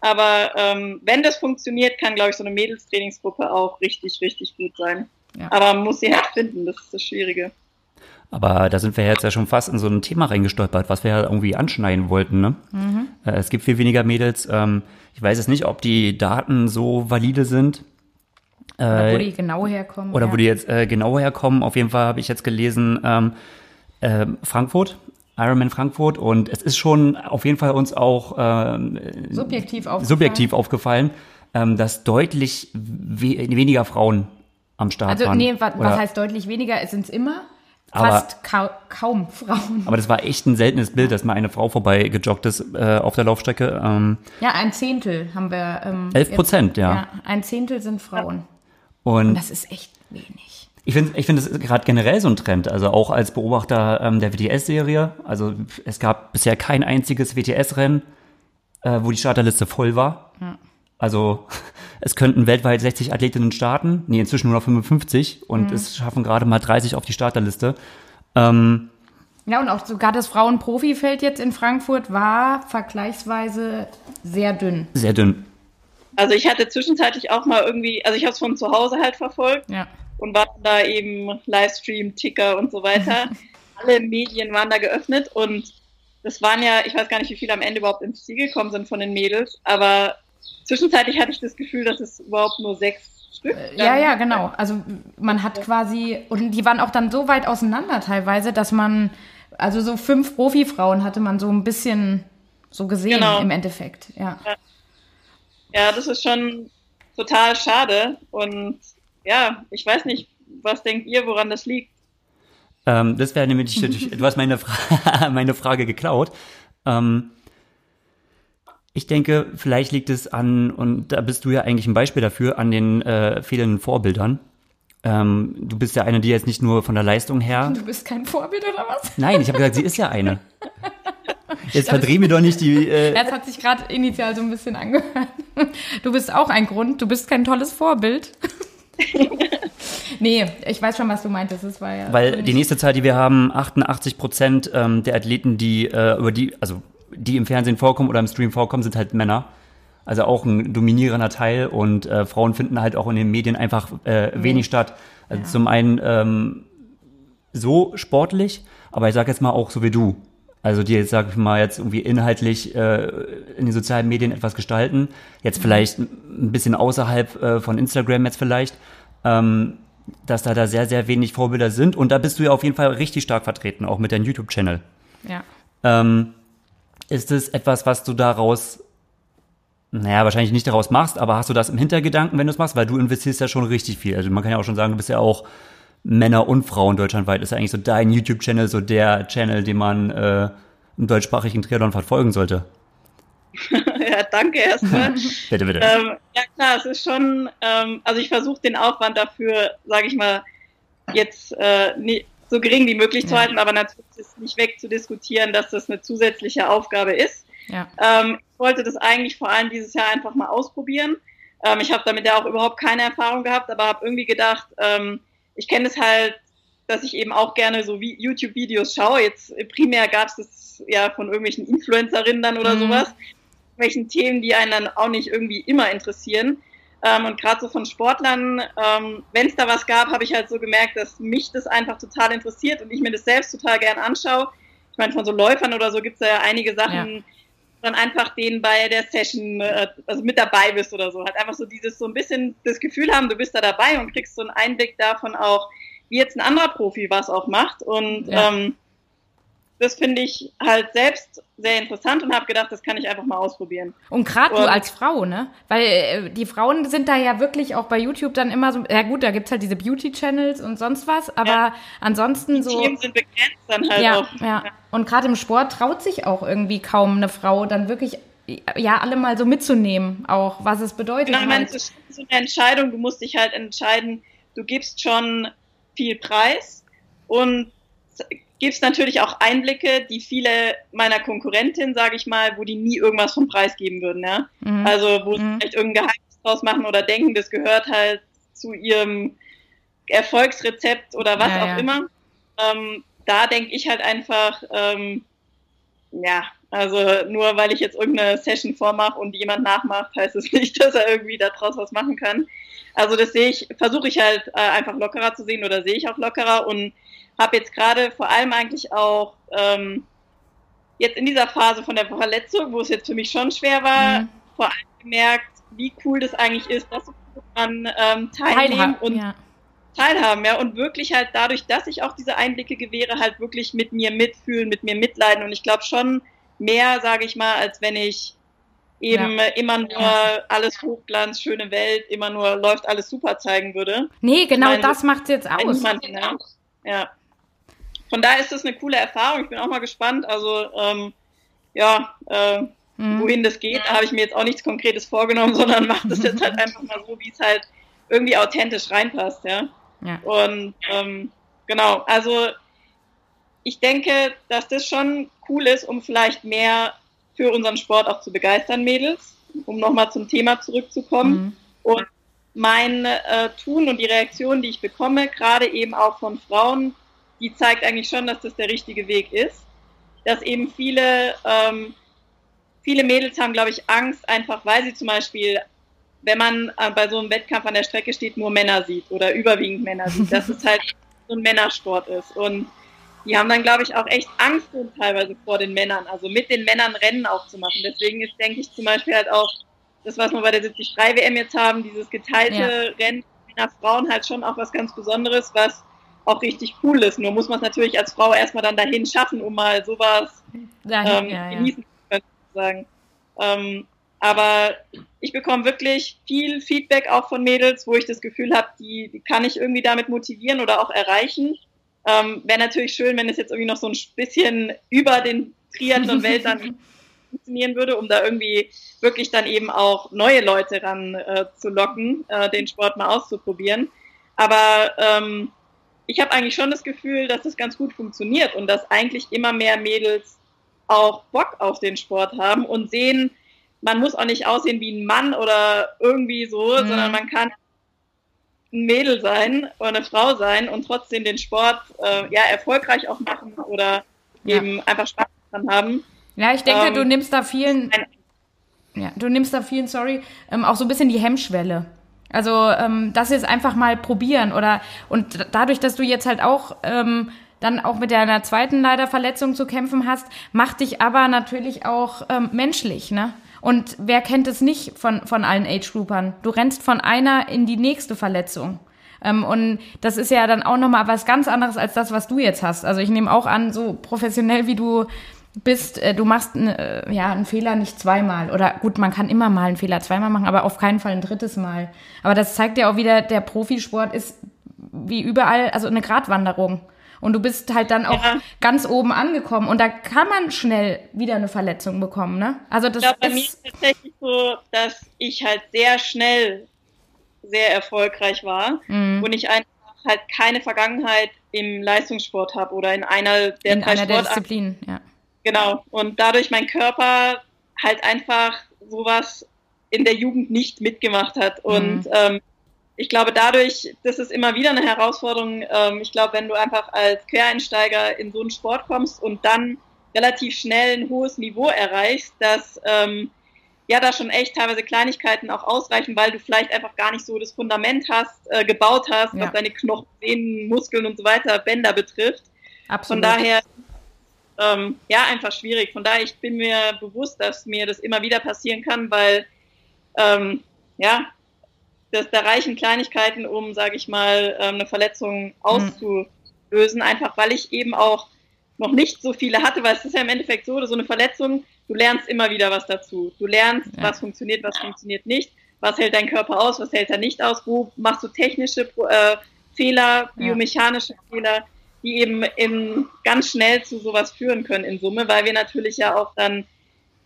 Aber ähm, wenn das funktioniert, kann, glaube ich, so eine Mädelstrainingsgruppe auch richtig, richtig gut sein. Ja. Aber man muss sie halt finden, das ist das Schwierige. Aber da sind wir jetzt ja schon fast in so ein Thema reingestolpert, was wir ja irgendwie anschneiden wollten. Ne? Mhm. Äh, es gibt viel weniger Mädels. Ähm, ich weiß jetzt nicht, ob die Daten so valide sind. Oder wo die genau herkommen. Oder ja. wo die jetzt äh, genau herkommen. Auf jeden Fall habe ich jetzt gelesen, ähm, äh, Frankfurt, Ironman Frankfurt. Und es ist schon auf jeden Fall uns auch ähm, subjektiv aufgefallen, subjektiv aufgefallen ähm, dass deutlich we weniger Frauen am Start also, waren. Also nee, was, was heißt deutlich weniger? Es sind immer fast kau kaum Frauen. Aber das war echt ein seltenes Bild, dass mal eine Frau vorbei gejoggt ist äh, auf der Laufstrecke. Ähm, ja, ein Zehntel haben wir. Ähm, 11 Prozent, ja. ja. Ein Zehntel sind Frauen. Und, Und das ist echt wenig. Ich finde, ich finde, das ist gerade generell so ein Trend. Also auch als Beobachter ähm, der WTS-Serie. Also es gab bisher kein einziges WTS-Rennen, äh, wo die Starterliste voll war. Ja. Also es könnten weltweit 60 Athletinnen starten, nee, inzwischen nur noch 55 und mhm. es schaffen gerade mal 30 auf die Starterliste. Ähm, ja, und auch sogar das Frauenprofifeld jetzt in Frankfurt war vergleichsweise sehr dünn. Sehr dünn. Also ich hatte zwischenzeitlich auch mal irgendwie, also ich habe es von zu Hause halt verfolgt ja. und war da eben Livestream, Ticker und so weiter. Alle Medien waren da geöffnet und das waren ja, ich weiß gar nicht, wie viele am Ende überhaupt ins Ziel gekommen sind von den Mädels, aber zwischenzeitlich hatte ich das Gefühl, dass es überhaupt nur sechs Stück. Äh, ja, ja, genau. Also man hat quasi, und die waren auch dann so weit auseinander teilweise, dass man, also so fünf Profifrauen hatte man so ein bisschen so gesehen genau. im Endeffekt, ja. ja. Ja, das ist schon total schade. Und ja, ich weiß nicht, was denkt ihr, woran das liegt? Ähm, das wäre nämlich, du hast meine, Fra meine Frage geklaut. Ähm, ich denke, vielleicht liegt es an, und da bist du ja eigentlich ein Beispiel dafür, an den äh, fehlenden Vorbildern. Ähm, du bist ja eine, die jetzt nicht nur von der Leistung her. Du bist kein Vorbild oder was? Nein, ich habe gesagt, sie ist ja eine. Jetzt verdreh mir doch nicht die. Äh das hat sich gerade initial so ein bisschen angehört. Du bist auch ein Grund. Du bist kein tolles Vorbild. nee, ich weiß schon, was du meintest. Das war ja Weil die nächste Zahl, die wir haben, 88 Prozent ähm, der Athleten, die äh, über die, also die im Fernsehen vorkommen oder im Stream vorkommen, sind halt Männer. Also auch ein dominierender Teil und äh, Frauen finden halt auch in den Medien einfach äh, wenig statt. Also ja. zum einen ähm, so sportlich, aber ich sage jetzt mal auch so wie du. Also die jetzt, sag ich mal, jetzt irgendwie inhaltlich äh, in den sozialen Medien etwas gestalten. Jetzt vielleicht ein bisschen außerhalb äh, von Instagram jetzt vielleicht. Ähm, dass da da sehr, sehr wenig Vorbilder sind. Und da bist du ja auf jeden Fall richtig stark vertreten, auch mit deinem YouTube-Channel. Ja. Ähm, ist es etwas, was du daraus, naja, wahrscheinlich nicht daraus machst, aber hast du das im Hintergedanken, wenn du es machst? Weil du investierst ja schon richtig viel. Also man kann ja auch schon sagen, du bist ja auch Männer und Frauen deutschlandweit. Ist ja eigentlich so dein YouTube-Channel, so der Channel, den man äh, im deutschsprachigen Triathlon verfolgen sollte. ja, danke erstmal. Bitte, bitte. ähm, ja klar, es ist schon, ähm, also ich versuche den Aufwand dafür, sage ich mal, jetzt äh, nie, so gering wie möglich zu Ja. halten, aber natürlich ist nicht wegzudiskutieren, dass das eine zusätzliche Aufgabe ist. Ja. Ähm, ich wollte das eigentlich vor allem dieses Jahr einfach mal ausprobieren. Ähm, ich habe damit ja auch überhaupt keine Erfahrung gehabt, aber habe irgendwie gedacht, ähm, ich kenne es halt, dass ich eben auch gerne so wie YouTube-Videos schaue. Jetzt äh, primär gab es das ja von irgendwelchen Influencerinnen dann oder Mhm. sowas, welchen Themen, die einen dann auch nicht irgendwie immer interessieren. Ähm, und gerade so von Sportlern, ähm, wenn es da was gab, habe ich halt so gemerkt, dass mich das einfach total interessiert und ich mir das selbst total gern anschaue. Ich meine, von so Läufern oder so gibt es ja einige Sachen, dann einfach denen bei der Session, äh, also mit dabei bist oder so. Halt einfach so dieses, so ein bisschen das Gefühl haben, du bist da dabei und kriegst so einen Einblick davon auch, wie jetzt ein anderer Profi was auch macht. Und Ja. ähm, das finde ich halt selbst sehr interessant und habe gedacht, das kann ich einfach mal ausprobieren. Und gerade du als Frau, ne? Weil äh, die Frauen sind da ja wirklich auch bei YouTube dann immer so, ja gut, da gibt's halt diese Beauty-Channels und sonst was, aber Ja. ansonsten so. Themen sind begrenzt dann halt Ja, auch. ja. Und gerade im Sport traut sich auch irgendwie kaum eine Frau dann wirklich, ja, alle mal so mitzunehmen, auch was es bedeutet. Genau, ich meine, halt. es ist so eine Entscheidung, du musst dich halt entscheiden, du gibst schon viel Preis und gibst natürlich auch Einblicke, die viele meiner Konkurrentinnen, sage ich mal, wo die nie irgendwas vom Preis geben würden, ja. Mhm. Also wo sie Mhm. vielleicht irgendein Geheimnis draus machen oder denken, das gehört halt zu ihrem Erfolgsrezept oder was Ja, auch ja. immer. Ähm, da denke ich halt einfach, ähm, ja, also nur weil ich jetzt irgendeine Session vormache und jemand nachmacht, heißt es nicht, dass er irgendwie daraus was machen kann. Also das sehe ich, versuche ich halt äh, einfach lockerer zu sehen oder sehe ich auch lockerer und habe jetzt gerade vor allem eigentlich auch ähm, jetzt in dieser Phase von der Verletzung, wo es jetzt für mich schon schwer war, Mhm. vor allem gemerkt, wie cool das eigentlich ist, dass dran ähm, teilnehmen Teilhaben, und ja. teilhaben, ja, und wirklich halt dadurch, dass ich auch diese Einblicke gewähre, halt wirklich mit mir mitfühlen, mit mir mitleiden und ich glaube schon mehr, sage ich mal, als wenn ich eben Ja. äh, immer nur Ja. alles Hochglanz, schöne Welt, immer nur läuft alles super zeigen würde. Nee, genau meine, das macht's jetzt Bei aus. niemanden, ja. ja. Von daher ist das eine coole Erfahrung. Ich bin auch mal gespannt. Also ähm, ja, äh, Mhm. wohin das geht, da habe ich mir jetzt auch nichts Konkretes vorgenommen, sondern mache das jetzt halt einfach mal so, wie es halt irgendwie authentisch reinpasst, ja. Ja. Und ähm, genau, also ich denke, dass das schon cool ist, um vielleicht mehr für unseren Sport auch zu begeistern, Mädels, um nochmal zum Thema zurückzukommen. Mhm. Und mein äh, Tun und die Reaktion, die ich bekomme, gerade eben auch von Frauen, die zeigt eigentlich schon, dass das der richtige Weg ist. Dass eben viele, ähm, viele Mädels haben, glaube ich, Angst, einfach weil sie zum Beispiel, wenn man äh, bei so einem Wettkampf an der Strecke steht, nur Männer sieht oder überwiegend Männer sieht, dass es halt so ein Männersport ist. Und die haben dann, glaube ich, auch echt Angst teilweise vor den Männern, also mit den Männern Rennen auch zu machen. Deswegen ist, denke ich, zum Beispiel halt auch das, was wir bei der 73 WM jetzt haben, dieses geteilte Rennen Männer, Frauen halt schon auch was ganz Besonderes, was auch richtig cool ist. Nur muss man es natürlich als Frau erstmal dann dahin schaffen, um mal sowas Dahin, ähm, ja, ja. genießen zu können, sozusagen. Ähm, aber ich bekomme wirklich viel Feedback auch von Mädels, wo ich das Gefühl habe, die, die kann ich irgendwie damit motivieren oder auch erreichen. Ähm, Wäre natürlich schön, wenn es jetzt irgendwie noch so ein bisschen über den Triathlon-Welt dann funktionieren würde, um da irgendwie wirklich dann eben auch neue Leute ran äh, zu locken, äh, den Sport mal auszuprobieren. Aber ähm, ich habe eigentlich schon das Gefühl, dass das ganz gut funktioniert und dass eigentlich immer mehr Mädels auch Bock auf den Sport haben und sehen, man muss auch nicht aussehen wie ein Mann oder irgendwie so, Mhm. sondern man kann ein Mädel sein oder eine Frau sein und trotzdem den Sport äh, ja erfolgreich auch machen oder Ja. eben einfach Spaß dran haben. Ja, ich denke, Ähm, du nimmst da vielen, ja, du nimmst da vielen, sorry, ähm, auch so ein bisschen die Hemmschwelle. Also ähm, das ist einfach mal probieren oder und dadurch, dass du jetzt halt auch ähm, dann auch mit deiner zweiten leider Verletzung zu kämpfen hast, macht dich aber natürlich auch ähm, menschlich, ne? Und wer kennt es nicht von, von allen Age-Groupern? Du rennst von einer in die nächste Verletzung. Ähm, und das ist ja dann auch nochmal was ganz anderes als das, was du jetzt hast. Also ich nehme auch an, so professionell wie du bist, äh, du machst äh, ja einen Fehler nicht zweimal. Oder gut, man kann immer mal einen Fehler zweimal machen, aber auf keinen Fall ein drittes Mal. Aber das zeigt ja auch wieder, der Profisport ist wie überall, also eine Gratwanderung. Und du bist halt dann auch ja. ganz oben angekommen. Und da kann man schnell wieder eine Verletzung bekommen, ne? Also das ich glaube, bei mir ist es tatsächlich so, dass ich halt sehr schnell sehr erfolgreich war mhm. und ich einfach halt keine Vergangenheit im Leistungssport habe oder in einer der in drei einer der Disziplinen, ja. Genau. Und dadurch mein Körper halt einfach sowas in der Jugend nicht mitgemacht hat. Und mhm. ähm, ich glaube, dadurch, das ist immer wieder eine Herausforderung. Ähm, ich glaube, wenn du einfach als Quereinsteiger in so einen Sport kommst und dann relativ schnell ein hohes Niveau erreichst, dass ähm, ja da schon echt teilweise Kleinigkeiten auch ausreichen, weil du vielleicht einfach gar nicht so das Fundament hast, äh, gebaut hast, ja. was deine Knochen, Sehnen, Muskeln und so weiter, Bänder betrifft. Absolut. Von daher ähm, ja einfach schwierig. Von daher ich bin mir bewusst, dass mir das immer wieder passieren kann, weil ähm, ja das, da reichen Kleinigkeiten, um, sage ich mal, ähm, eine Verletzung auszulösen, mhm. einfach weil ich eben auch noch nicht so viele hatte, weil es ist ja im Endeffekt so, so eine Verletzung, du lernst immer wieder was dazu. Du lernst, ja. was funktioniert, was funktioniert nicht, was hält dein Körper aus, was hält er nicht aus, wo machst du technische äh, Fehler, biomechanische ja. Fehler, die eben in, ganz schnell zu sowas führen können in Summe, weil wir natürlich ja auch dann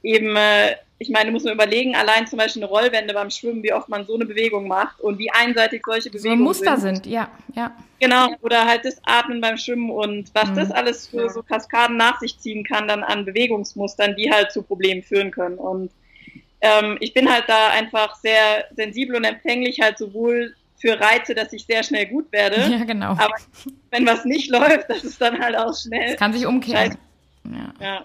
eben äh, ich meine, muss man überlegen, allein zum Beispiel eine Rollwende beim Schwimmen, wie oft man so eine Bewegung macht und wie einseitig solche Bewegungen so Muster sind. sind. ja, ja. Genau, oder halt das Atmen beim Schwimmen und was mhm. das alles für so Kaskaden nach sich ziehen kann, dann an Bewegungsmustern, die halt zu Problemen führen können. Und ähm, ich bin halt da einfach sehr sensibel und empfänglich, halt sowohl für Reize, dass ich sehr schnell gut werde. Ja, genau. Aber wenn was nicht läuft, das ist dann halt auch schnell. Das kann sich umkehren. Ja. ja.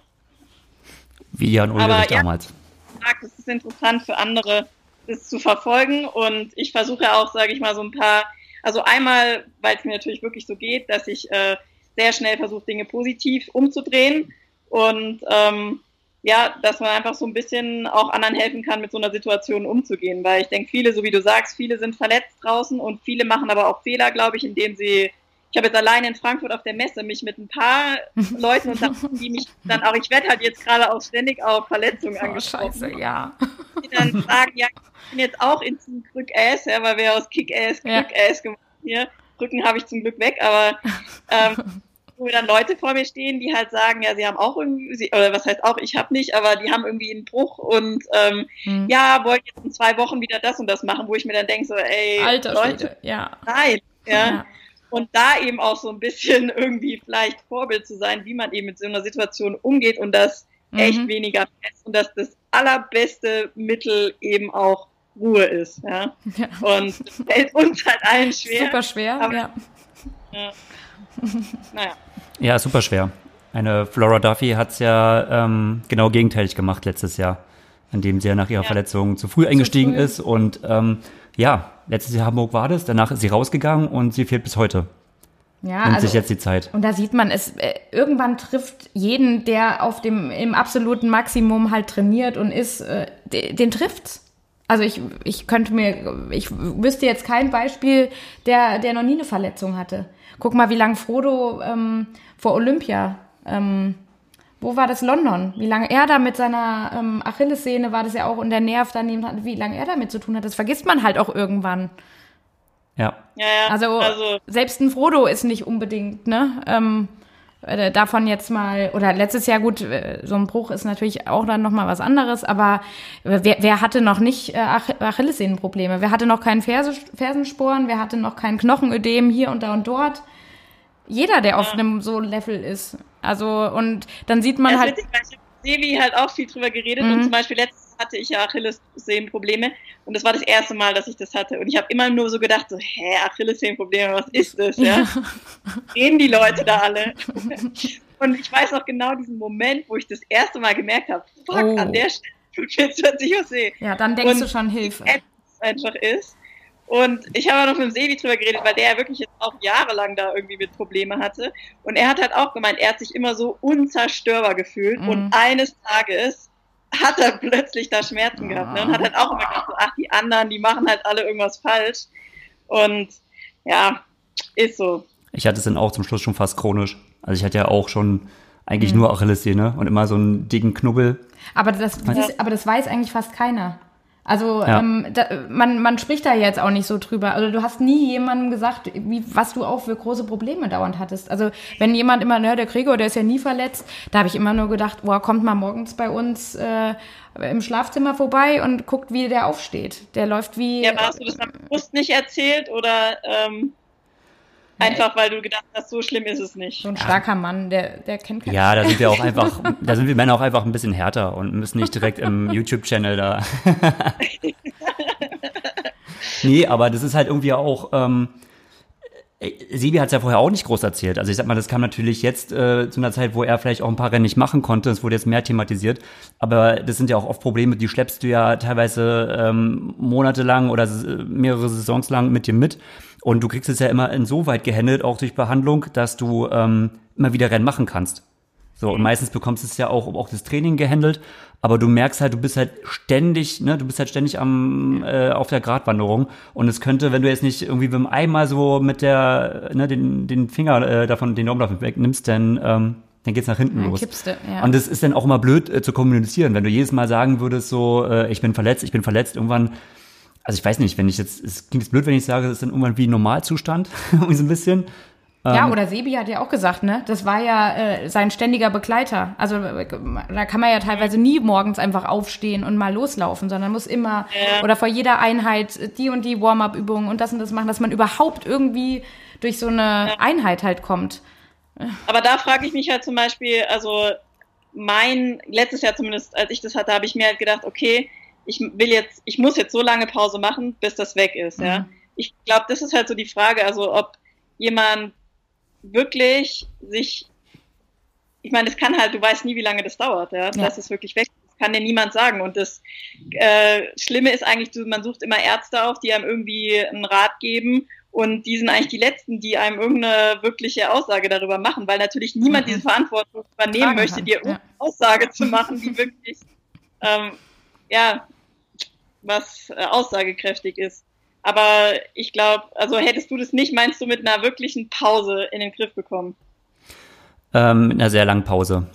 Wie Jan Ulrich damals. Ja sagt, es ist interessant für andere, das zu verfolgen. Und ich versuche auch, sage ich mal, so ein paar, also einmal, weil es mir natürlich wirklich so geht, dass ich äh, sehr schnell versuche, Dinge positiv umzudrehen und ähm, ja, dass man einfach so ein bisschen auch anderen helfen kann, mit so einer Situation umzugehen. Weil ich denke, viele, so wie du sagst, viele sind verletzt draußen und viele machen aber auch Fehler, glaube ich, indem sie ich habe jetzt allein in Frankfurt auf der Messe mich mit ein paar Leuten unterhalten, die mich dann auch, ich werde halt jetzt gerade auch ständig auf Verletzungen oh, angesprochen. Scheiße, ja. Die dann sagen, ja, ich bin jetzt auch in Team Krück-Ass, ja, weil wir aus Kick-Ass, Krück-Ass ja. gemacht hier. Rücken habe ich zum Glück weg, aber ähm, wo dann Leute vor mir stehen, die halt sagen, ja, sie haben auch irgendwie, oder was heißt auch, ich habe nicht, aber die haben irgendwie einen Bruch und ähm, hm. ja, wollen jetzt in zwei Wochen wieder das und das machen, wo ich mir dann denke, so, ey, Alter, Leute, ja. nein, ja. ja und da eben auch so ein bisschen irgendwie vielleicht Vorbild zu sein, wie man eben mit so einer Situation umgeht und das mhm. echt weniger fest und dass das allerbeste Mittel eben auch Ruhe ist. Ja? ja. Und das fällt uns halt allen schwer. Super schwer, aber, ja. ja. Naja. Ja, super schwer. Eine Flora Duffy hat es ja ähm, genau gegenteilig gemacht letztes Jahr, indem sie ja nach ihrer ja. Verletzung zu früh eingestiegen zu früh. ist und ähm, ja, letztes Jahr Hamburg war das, danach ist sie rausgegangen und sie fehlt bis heute. Ja, Nimmt also, sich jetzt die Zeit. Und da sieht man, es äh, irgendwann trifft jeden, der auf dem im absoluten Maximum halt trainiert und ist, äh, den trifft's. Also ich, ich könnte mir, ich wüsste jetzt kein Beispiel, der, der noch nie eine Verletzung hatte. Guck mal, wie lange Frodo ähm, vor Olympia ähm, wo war das London? Wie lange er da mit seiner ähm, Achillessehne war das ja auch und der Nerv daneben hat, wie lange er damit zu tun hat, das vergisst man halt auch irgendwann. Ja. ja, ja. Also, also, selbst ein Frodo ist nicht unbedingt, ne? Ähm, äh, davon jetzt mal, oder letztes Jahr gut, äh, so ein Bruch ist natürlich auch dann nochmal was anderes, aber wer, wer hatte noch nicht äh, Ach Achillessehnenprobleme? Wer hatte noch keinen Ferse Fersensporen? Wer hatte noch kein Knochenödem hier und da und dort? Jeder, der ja. auf einem so Level ist. Also, und dann sieht man ja, halt. Witzig, ich Sevi halt auch viel drüber geredet mhm. und zum Beispiel letztes hatte ich ja Achillessehnenprobleme und das war das erste Mal, dass ich das hatte. Und ich habe immer nur so gedacht, so, hä, Achillessehnenprobleme, was ist das? Ja? Reden die Leute da alle? und ich weiß auch genau diesen Moment, wo ich das erste Mal gemerkt habe, fuck, oh. an der Stelle tut jetzt plötzlich was weh. Ja, dann denkst und du schon Hilfe. einfach ist. Und ich habe noch mit dem Sebi drüber geredet, weil der ja wirklich jetzt auch jahrelang da irgendwie mit Probleme hatte. Und er hat halt auch gemeint, er hat sich immer so unzerstörbar gefühlt. Mhm. Und eines Tages hat er plötzlich da Schmerzen gehabt. Ne? Und hat halt auch immer gedacht, so, ach, die anderen, die machen halt alle irgendwas falsch. Und ja, ist so. Ich hatte es dann auch zum Schluss schon fast chronisch. Also ich hatte ja auch schon eigentlich mhm. nur Achillessehne und immer so einen dicken Knubbel. Aber das, das, aber das weiß eigentlich fast keiner. Also ja. ähm, da, man, man spricht da jetzt auch nicht so drüber. Also du hast nie jemandem gesagt, wie, was du auch für große Probleme dauernd hattest. Also wenn jemand immer, ne, der Gregor, der ist ja nie verletzt, da habe ich immer nur gedacht, boah, kommt mal morgens bei uns äh, im Schlafzimmer vorbei und guckt, wie der aufsteht. Der läuft wie. Ja, hast du das bewusst nicht erzählt oder ähm, Einfach weil du gedacht hast, so schlimm ist es nicht. So ein starker Mann, der, der kennt keinen. Ja, da sind wir auch einfach, da sind wir Männer auch einfach ein bisschen härter und müssen nicht direkt im YouTube-Channel da. nee, aber das ist halt irgendwie auch, ähm, Sebi hat es ja vorher auch nicht groß erzählt. Also ich sag mal, das kam natürlich jetzt äh, zu einer Zeit, wo er vielleicht auch ein paar Rennen nicht machen konnte. Es wurde jetzt mehr thematisiert. Aber das sind ja auch oft Probleme, die schleppst du ja teilweise ähm, monatelang oder mehrere Saisons lang mit dir mit. Und du kriegst es ja immer insoweit gehandelt, auch durch Behandlung, dass du ähm, immer wieder Rennen machen kannst. So, und meistens bekommst du es ja auch, auch das Training gehandelt, aber du merkst halt, du bist halt ständig, ne, du bist halt ständig am äh, auf der Gratwanderung. Und es könnte, wenn du jetzt nicht irgendwie beim einmal so mit der, ne, den, den Finger äh, davon, den Daumen wegnimmst, dann, ähm, dann geht's nach hinten los. Du, ja. Und es ist dann auch immer blöd äh, zu kommunizieren, wenn du jedes Mal sagen würdest, so, äh, ich bin verletzt, ich bin verletzt, irgendwann also ich weiß nicht, wenn ich jetzt, es klingt jetzt blöd, wenn ich sage, das ist dann irgendwann wie Normalzustand, irgendwie so ein bisschen. Ja, ähm, oder Sebi hat ja auch gesagt, ne? Das war ja äh, sein ständiger Begleiter. Also da kann man ja teilweise nie morgens einfach aufstehen und mal loslaufen, sondern muss immer ja. oder vor jeder Einheit die und die Warm-up-Übungen und das und das machen, dass man überhaupt irgendwie durch so eine. Einheit halt kommt. Aber da frage ich mich halt zum Beispiel, also mein, letztes Jahr zumindest, als ich das hatte, habe ich mir halt gedacht, okay, ich will jetzt, ich muss jetzt so lange Pause machen, bis das weg ist, mhm. ja. Ich glaube, das ist halt so die Frage, also ob jemand wirklich sich, ich meine, es kann halt, du weißt nie, wie lange das dauert, ja, ja. dass es wirklich weg ist. Das kann dir niemand sagen. Und das äh, Schlimme ist eigentlich, man sucht immer Ärzte auf, die einem irgendwie einen Rat geben und die sind eigentlich die Letzten, die einem irgendeine wirkliche Aussage darüber machen, weil natürlich niemand mhm. diese Verantwortung übernehmen Fragen möchte, dir ja. Aussage zu machen, die wirklich ähm, ja, was äh, aussagekräftig ist. Aber ich glaube, also hättest du das nicht, meinst du, mit einer wirklichen Pause in den Griff bekommen? Ähm, mit einer sehr langen Pause.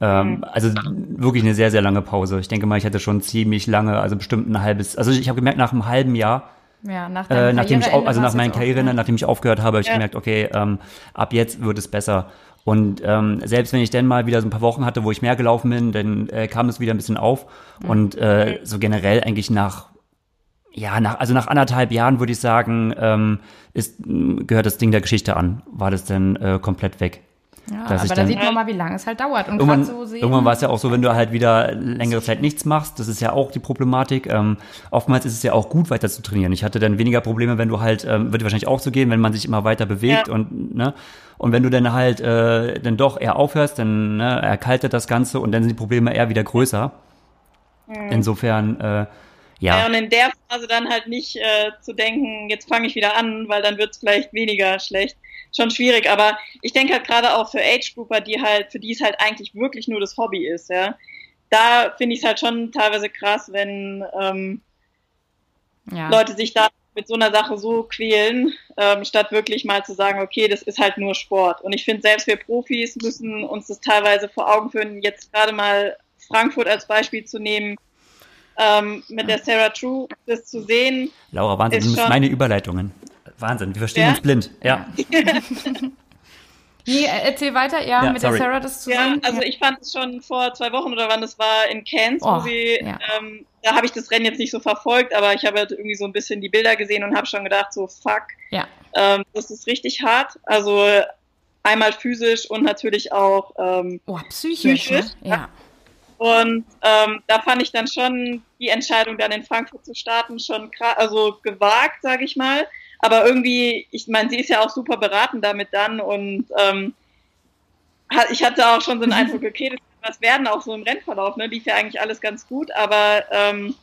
Ähm, mhm. Also wirklich eine sehr, sehr lange Pause. Ich denke mal, ich hatte schon ziemlich lange, also bestimmt ein halbes, also ich habe gemerkt, nach einem halben Jahr, ja, nach äh, nachdem ich, also nach meinen Karriere, ja. nachdem ich aufgehört habe, habe ich ja. gemerkt, okay, ähm, ab jetzt wird es besser. Und ähm, selbst wenn ich dann mal wieder so ein paar Wochen hatte, wo ich mehr gelaufen bin, dann äh, kam es wieder ein bisschen auf. Mhm. Und äh, so generell eigentlich nach, ja, nach, also nach anderthalb Jahren würde ich sagen, ähm, ist, gehört das Ding der Geschichte an. War das dann äh, komplett weg. Ja, aber da sieht man mal, wie lange es halt dauert. Und irgendwann, so irgendwann war es ja auch so, wenn du halt wieder längere Zeit nichts machst, das ist ja auch die Problematik. Ähm, oftmals ist es ja auch gut, weiter zu trainieren. Ich hatte dann weniger Probleme, wenn du halt, ähm, wird wahrscheinlich auch so gehen, wenn man sich immer weiter bewegt ja. und, ne, und wenn du dann halt äh, dann doch eher aufhörst, dann ne, erkaltet das Ganze und dann sind die Probleme eher wieder größer. Mhm. Insofern, äh, ja. ja. Und in der Phase dann halt nicht äh, zu denken, jetzt fange ich wieder an, weil dann wird es vielleicht weniger schlecht. Schon schwierig, aber ich denke halt gerade auch für Age-Grouper, die halt, für die es halt eigentlich wirklich nur das Hobby ist, ja. Da finde ich es halt schon teilweise krass, wenn ähm, ja. Leute sich da mit so einer Sache so quälen, ähm, statt wirklich mal zu sagen, okay, das ist halt nur Sport. Und ich finde, selbst wir Profis müssen uns das teilweise vor Augen führen, jetzt gerade mal Frankfurt als Beispiel zu nehmen, ähm, mit der Sarah True, das zu sehen. Laura, Wahnsinn, du nimmst meine Überleitungen. Wahnsinn, wir verstehen ja? uns blind. Ja. Nee, erzähl weiter, ja, ja mit sorry. der Sarah das zu Ja, sehen. also ich fand es schon vor zwei Wochen oder wann das war in Cairns, oh, wo sie, ja. ähm, da habe ich das Rennen jetzt nicht so verfolgt, aber ich habe halt irgendwie so ein bisschen die Bilder gesehen und habe schon gedacht, so fuck, ja. ähm, das ist richtig hart. Also einmal physisch und natürlich auch ähm, oh, psychisch. psychisch. Ne? Ja. Und ähm, da fand ich dann schon die Entscheidung, dann in Frankfurt zu starten, schon also gewagt, sage ich mal. Aber irgendwie, ich meine, sie ist ja auch super beraten damit dann und ähm, ich hatte auch schon so einen Eindruck, okay, das wird was werden, auch so im Rennverlauf, ne? lief ja eigentlich alles ganz gut, aber ähm,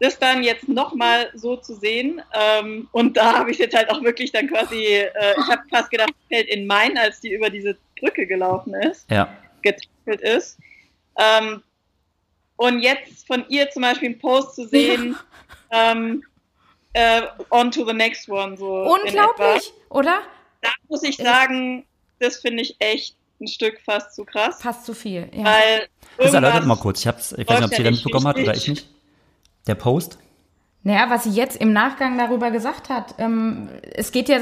das dann jetzt nochmal so zu sehen, ähm, und da habe ich jetzt halt auch wirklich dann quasi, äh, ich habe fast gedacht, fällt in Main, als die über diese Brücke gelaufen ist, Ja. getackelt ist. Ähm, und jetzt von ihr zum Beispiel einen Post zu sehen, ähm, äh, on to the next one, so. Unglaublich, oder? Da muss ich sagen, das finde ich echt ein Stück fast zu krass. Fast zu viel. Ja. Weil Das erläutert mal kurz. Ich, hab's, ich weiß nicht, ob sie ja mitbekommen hat oder ich nicht. Der Post? Naja, was sie jetzt im Nachgang darüber gesagt hat, ähm, es geht ja,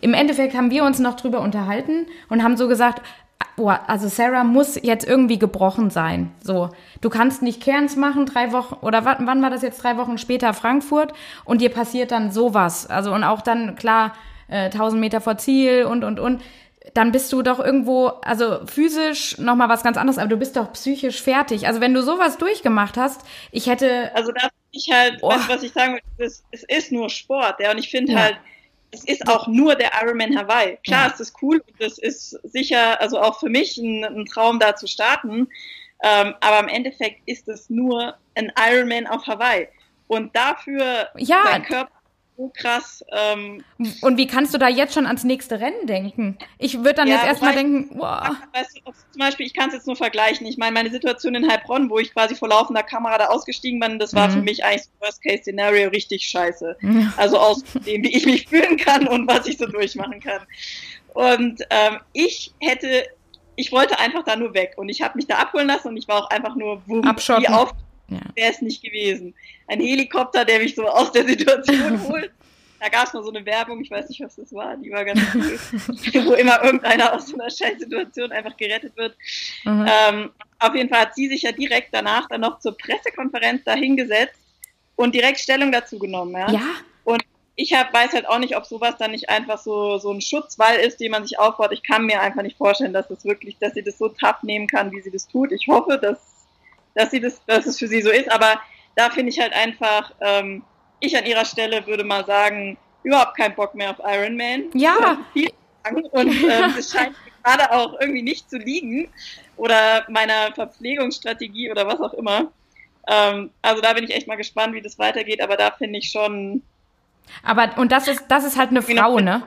im Endeffekt haben wir uns noch drüber unterhalten und haben so gesagt, oh, also Sarah muss jetzt irgendwie gebrochen sein. So, du kannst nicht Cairns machen, drei Wochen, oder wann, war das jetzt, drei Wochen später Frankfurt und dir passiert dann sowas. Also und auch dann, klar, äh, 1000 Meter vor Ziel und, und, und. Dann bist du doch irgendwo, also physisch nochmal was ganz anderes, aber du bist doch psychisch fertig. Also wenn du sowas durchgemacht hast, ich hätte, Also da finde ich halt, Boah. was, was ich sagen will, es, es ist nur Sport, ja, und ich finde Ja. halt, es ist auch nur der Ironman Hawaii. Klar Ja. ist cool und das ist sicher, also auch für mich ein, ein Traum, da zu starten. Ähm, aber im Endeffekt ist es nur ein Ironman auf Hawaii. Und dafür Ja. Körper so krass, ähm, Und wie kannst du da jetzt schon ans nächste Rennen denken? Ich würde dann Ja, jetzt erstmal denken, boah, Weißt du, zum Beispiel, ich kann es jetzt nur vergleichen. Ich meine, meine Situation in Heilbronn, wo ich quasi vor laufender Kamera da ausgestiegen bin, das war Mhm. für mich eigentlich so Worst-Case-Szenario richtig scheiße. Ja. Also aus dem, wie ich mich fühlen kann und was ich so durchmachen kann. Und ähm, ich hätte, ich wollte einfach da nur weg und ich habe mich da abholen lassen und ich war auch einfach nur wumm, wie auf Ja. wäre es nicht gewesen. Ein Helikopter, der mich so aus der Situation holt. Da gab es mal so eine Werbung, ich weiß nicht, was das war, die war ganz cool, wo immer irgendeiner aus so einer Scheißsituation einfach gerettet wird. Mhm. Ähm, auf jeden Fall hat sie sich ja direkt danach dann noch zur Pressekonferenz da hingesetzt und direkt Stellung dazu genommen. Ja? ja, Ich hab, weiß halt auch nicht, ob sowas dann nicht einfach so, so ein Schutzwall ist, den man sich aufbaut. Ich kann mir einfach nicht vorstellen, dass das wirklich, dass sie das so tough nehmen kann, wie sie das tut. Ich hoffe, dass, dass sie das, dass es für sie so ist, aber da finde ich halt einfach, ähm, ich an ihrer Stelle würde mal sagen, überhaupt keinen Bock mehr auf Iron Man. Ja. Und ähm, das scheint mir gerade auch irgendwie nicht zu liegen oder meiner Verpflegungsstrategie oder was auch immer. Ähm, also da bin ich echt mal gespannt, wie das weitergeht, aber da finde ich schon, aber und das ist, das ist halt eine Frau, ne?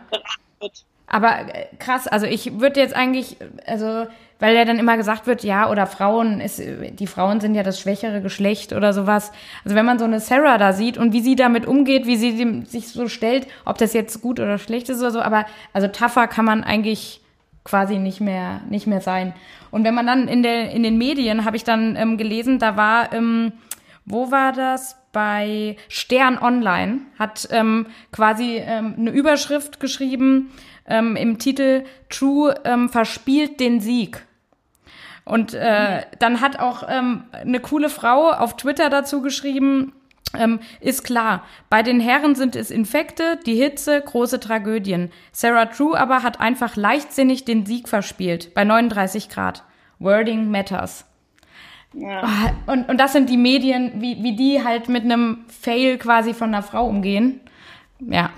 Aber äh, krass, also ich würde jetzt eigentlich, also, weil ja dann immer gesagt wird, ja, oder Frauen, ist, die Frauen sind ja das schwächere Geschlecht oder sowas. Also wenn man so eine Sarah da sieht und wie sie damit umgeht, wie sie sich so stellt, ob das jetzt gut oder schlecht ist oder so, aber also tougher kann man eigentlich quasi nicht mehr, nicht mehr sein. Und wenn man dann in der, in den Medien, habe ich dann ähm, gelesen, da war, ähm, wo war das? Bei Stern Online hat ähm, quasi ähm, eine Überschrift geschrieben ähm, im Titel True ähm, verspielt den Sieg. Und äh, dann hat auch ähm, eine coole Frau auf Twitter dazu geschrieben, ähm, ist klar, bei den Herren sind es Infekte, die Hitze, große Tragödien. Sarah True aber hat einfach leichtsinnig den Sieg verspielt, bei 39 Grad. Wording matters. Ja. Ah, Und, und das sind die Medien, wie, wie die halt mit einem Fail quasi von einer Frau umgehen. Ja,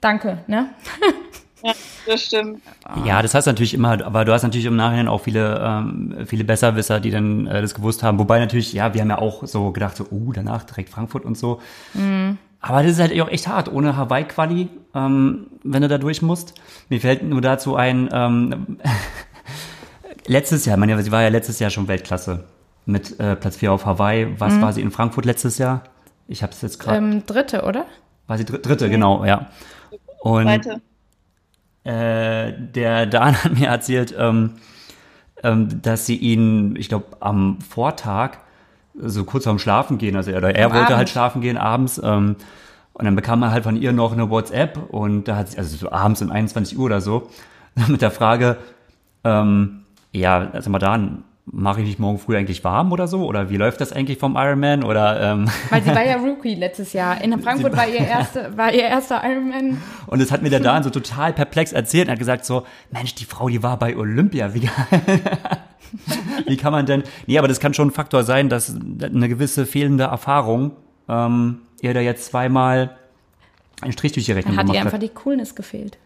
danke, ne? ja, das stimmt. Ja, das heißt natürlich immer, aber du hast natürlich im Nachhinein auch viele, ähm, viele Besserwisser, die dann äh, das gewusst haben. Wobei natürlich, ja, wir haben ja auch so gedacht, so, uh, danach direkt Frankfurt und so. Aber das ist halt auch echt hart, ohne Hawaii-Quali, ähm, wenn du da durch musst. Mir fällt nur dazu ein, ähm, letztes Jahr, meine, sie war ja letztes Jahr schon Weltklasse mit äh, Platz 4 auf Hawaii. Was war sie in Frankfurt letztes Jahr? Ich habe es jetzt gerade. Ähm, dritte, oder? war sie dr dritte, genau, ja. Und Weiter. Äh, der Dan hat mir erzählt, ähm, ähm, dass sie ihn, ich glaube, am Vortag, so kurz vorm Schlafen gehen, also er, er wollte Abend. halt schlafen gehen abends, ähm, und dann bekam er halt von ihr noch eine WhatsApp und da hat sie, also so abends um 21 Uhr oder so, mit der Frage, ähm, ja, also mal Dan, mache ich mich morgen früh eigentlich warm oder so? Oder wie läuft das eigentlich vom Ironman? Oder ähm, Weil sie war ja Rookie letztes Jahr. In Frankfurt war ihr, erste, war ihr erster Ironman. Und das hat mir der Dan so total perplex erzählt und hat gesagt so, Mensch, die Frau, die war bei Olympia. Wie, wie kann man denn, nee, aber das kann schon ein Faktor sein, dass eine gewisse fehlende Erfahrung ähm, ihr da jetzt zweimal einen Strich durch die Rechnung Hat ihr gemacht einfach hat. die Coolness gefehlt.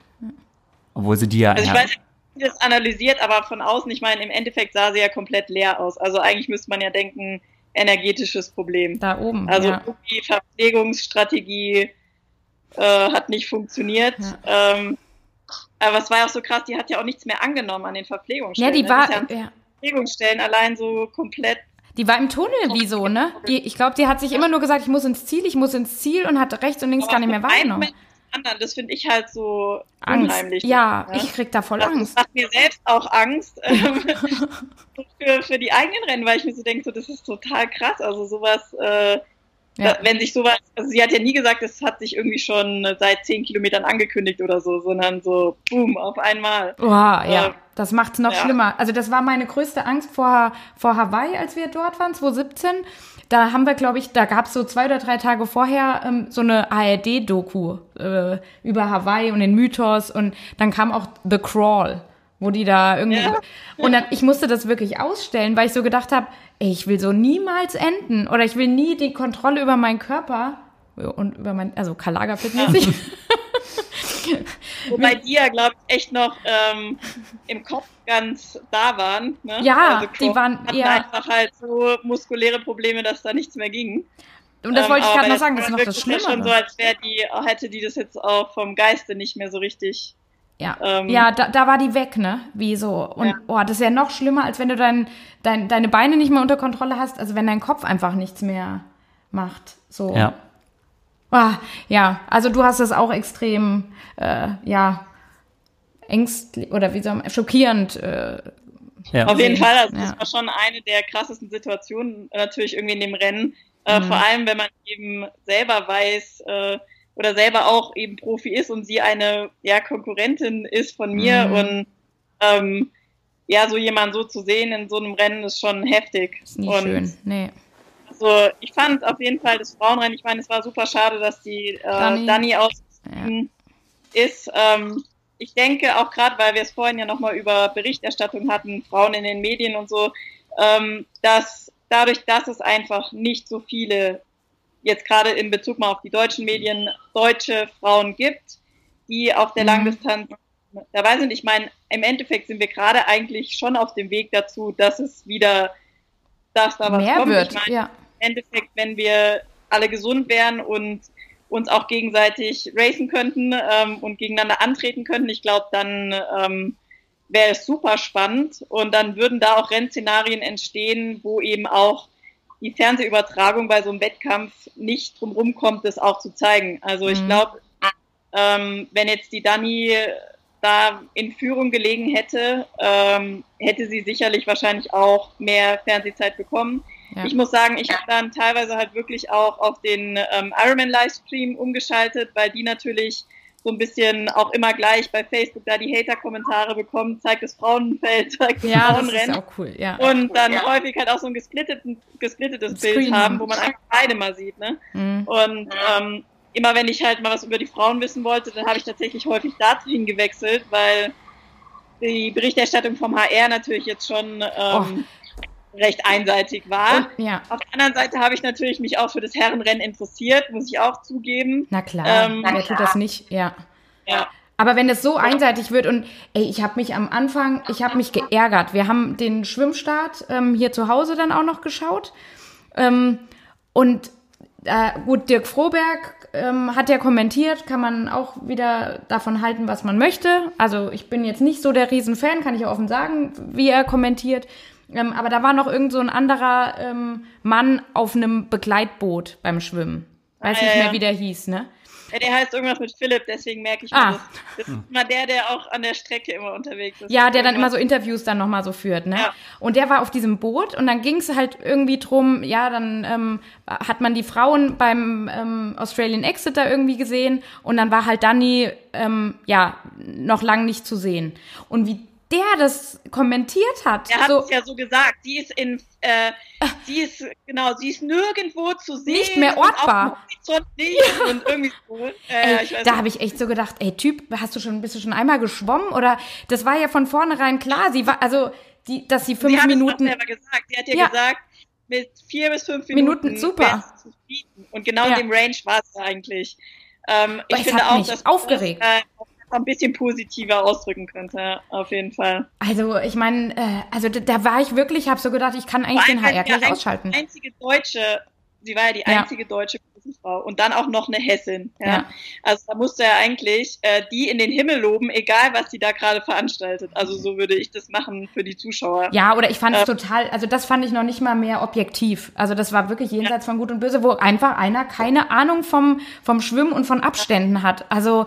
Obwohl sie die ja, Also ich weiß das analysiert, aber von außen, ich meine, im Endeffekt sah sie ja komplett leer aus. Also eigentlich müsste man ja denken, energetisches Problem. Da oben. Also ja. die Verpflegungsstrategie äh, hat nicht funktioniert. Ja. Ähm, aber es war ja auch so krass, die hat ja auch nichts mehr angenommen an den ja, Verpflegungsstellen. die ne? war, ja an ja, Verpflegungsstellen allein so komplett. die war im Tunnel, wie so, ne? Die, ich glaube, die hat sich immer nur gesagt, ich muss ins Ziel, ich muss ins Ziel und hat rechts und links gar nicht mehr wahrgenommen. Anderen, das finde ich halt so Angst. unheimlich. Ja, ne? ich krieg da voll das Angst. macht mir selbst auch Angst ähm, für, für die eigenen Rennen, weil ich mir so denke, so, das ist total krass. Also sowas, äh, Ja. da, wenn sich sowas, also sie hat ja nie gesagt, es hat sich irgendwie schon seit zehn Kilometern angekündigt oder so, sondern so, boom, auf einmal. Boah, ja, Äh, das macht's noch ja. schlimmer. Also das war meine größte Angst vor, vor Hawaii, als wir dort waren, 2017. Da haben wir, glaube ich, da gab's so zwei oder drei Tage vorher ähm, so eine ARD-Doku äh, über Hawaii und den Mythos und dann kam auch The Crawl, wo die da irgendwie Ja. und dann ich musste das wirklich ausstellen, weil ich so gedacht habe, ey, ich will so niemals enden oder ich will nie die Kontrolle über meinen Körper und über mein also Kalaga-Fitmäßig. Wobei die ja, glaube ich, echt noch ähm, im Kopf ganz da waren. Ne? Ja, also die waren hatten eher- einfach halt so muskuläre Probleme, dass da nichts mehr ging. Und das Ähm, wollte ich aber gerade noch sagen, das ist noch das ja schon so, Schlimmere. als wäre die, hätte die das jetzt auch vom Geiste nicht mehr so richtig. Ja, ähm, ja da, da war die weg, ne? Wie so. Und Ja. oh, das ist ja noch schlimmer, als wenn du dein, dein, deine Beine nicht mehr unter Kontrolle hast, also wenn dein Kopf einfach nichts mehr macht. So. Ja. Ah, ja, also du hast das auch extrem, äh, ja, ängstlich oder wie soll man, schockierend. Äh, ja. Auf jeden. Fall, also Ja. das war schon eine der krassesten Situationen natürlich irgendwie in dem Rennen. Äh, Mhm. Vor allem, wenn man eben selber weiß äh, oder selber auch eben Profi ist und sie eine ja, Konkurrentin ist von mir Mhm. und ähm, ja, so jemanden so zu sehen in so einem Rennen ist schon heftig. ist nie und schön. Nee. Also ich fand auf jeden Fall das Frauenrennen, ich meine, es war super schade, dass die äh, Dani. Dani, Ja. ist. Ähm, ich denke auch gerade, weil wir es vorhin ja nochmal über Berichterstattung hatten, Frauen in den Medien und so, ähm, dass dadurch, dass es einfach nicht so viele, jetzt gerade in Bezug mal auf die deutschen Medien, deutsche Frauen gibt, die auf der Mhm. Langdistanz dabei sind. Ich meine, im Endeffekt sind wir gerade eigentlich schon auf dem Weg dazu, dass es wieder, dass da was Mehr kommt. wird, Ich meine, ja. Im Endeffekt, wenn wir alle gesund wären und uns auch gegenseitig racen könnten ähm, und gegeneinander antreten könnten, ich glaube, dann ähm, wäre es super spannend und dann würden da auch Rennszenarien entstehen, wo eben auch die Fernsehübertragung bei so einem Wettkampf nicht drumherum kommt, das auch zu zeigen. Also ich Mhm. glaube, ähm, wenn jetzt die Dani da in Führung gelegen hätte, ähm, hätte sie sicherlich wahrscheinlich auch mehr Fernsehzeit bekommen. Ja. Ich muss sagen, ich habe dann teilweise halt wirklich auch auf den ähm, Ironman Livestream umgeschaltet, weil die natürlich so ein bisschen auch immer gleich bei Facebook da die Hater-Kommentare bekommen, zeigt das Frauenfeld, zeigt das Ja, das ist Frauenrennen. auch cool, ja. Und dann häufig halt auch so ein gesplittetes Screen Bild haben, wo man einfach beide mal sieht. Ne? Mhm. Und ähm, immer wenn ich halt mal was über die Frauen wissen wollte, dann habe ich tatsächlich häufig dazu hingewechselt, weil die Berichterstattung vom HR natürlich jetzt schon ähm, recht einseitig war. Und, ja, Auf der anderen Seite habe ich natürlich mich auch für das Herrenrennen interessiert, muss ich auch zugeben. na klar, Ähm, wer tut das nicht? Ja. Ja. Aber wenn es so einseitig wird und ey, ich habe mich am Anfang, ich habe mich geärgert. Wir haben den Schwimmstart ähm, hier zu Hause dann auch noch geschaut. Ähm, und äh, gut, Dirk Froberg ähm, hat ja kommentiert, kann man auch wieder davon halten, was man möchte. Also ich bin jetzt nicht so der Riesenfan, kann ich ja offen sagen, wie er kommentiert. Ähm, aber da war noch irgend so ein anderer ähm, Mann auf einem Begleitboot beim Schwimmen. Weiß Ah, nicht ja, mehr, wie der hieß, ne? Ja, der heißt irgendwas mit Philipp, deswegen merke ich Ah. mir das. Das ist immer der, der auch an der Strecke immer unterwegs ist. Ja, der dann immer so Interviews dann nochmal so führt, ne? Ja. Und der war auf diesem Boot und dann ging es halt irgendwie drum, ja, dann ähm, hat man die Frauen beim ähm, Australian Exit da irgendwie gesehen und dann war halt Dani, ähm, ja, noch lang nicht zu sehen. Und wie der das kommentiert hat, Er hat so, es ja so gesagt. Sie ist in, äh, sie ist, genau, sie ist nirgendwo zu sehen. Nicht mehr ortbar. nicht und irgendwie so. Äh, ey, da habe ich echt so gedacht, ey Typ, hast du schon, bist du schon einmal geschwommen? Oder das war ja von vornherein klar, sie war, also, die, dass sie fünf sie hat Minuten. selber gesagt. Sie hat ja, Ja. gesagt, mit vier bis fünf Minuten, Minuten, super. Und genau Ja. in dem Range war es eigentlich. Ähm, ich finde hat auch, mich dass aufgeregt. äh, auf der ein bisschen positiver ausdrücken könnte, auf jeden Fall. Also ich meine, äh, also da, da, war ich wirklich, habe so gedacht, ich kann eigentlich den HR gleich ausschalten. Die einzige Deutsche, sie war ja die einzige ja. deutsche Frau und dann auch noch eine Hessin. Ja? ja. Also da musste er eigentlich äh, die in den Himmel loben, egal was sie da gerade veranstaltet. Also so würde ich das machen für die Zuschauer. Ja, oder ich fand es ähm, total, also das fand ich noch nicht mal mehr objektiv. Also das war wirklich jenseits ja. von Gut und Böse, wo einfach einer keine Ahnung vom, vom Schwimmen und von Abständen hat. Also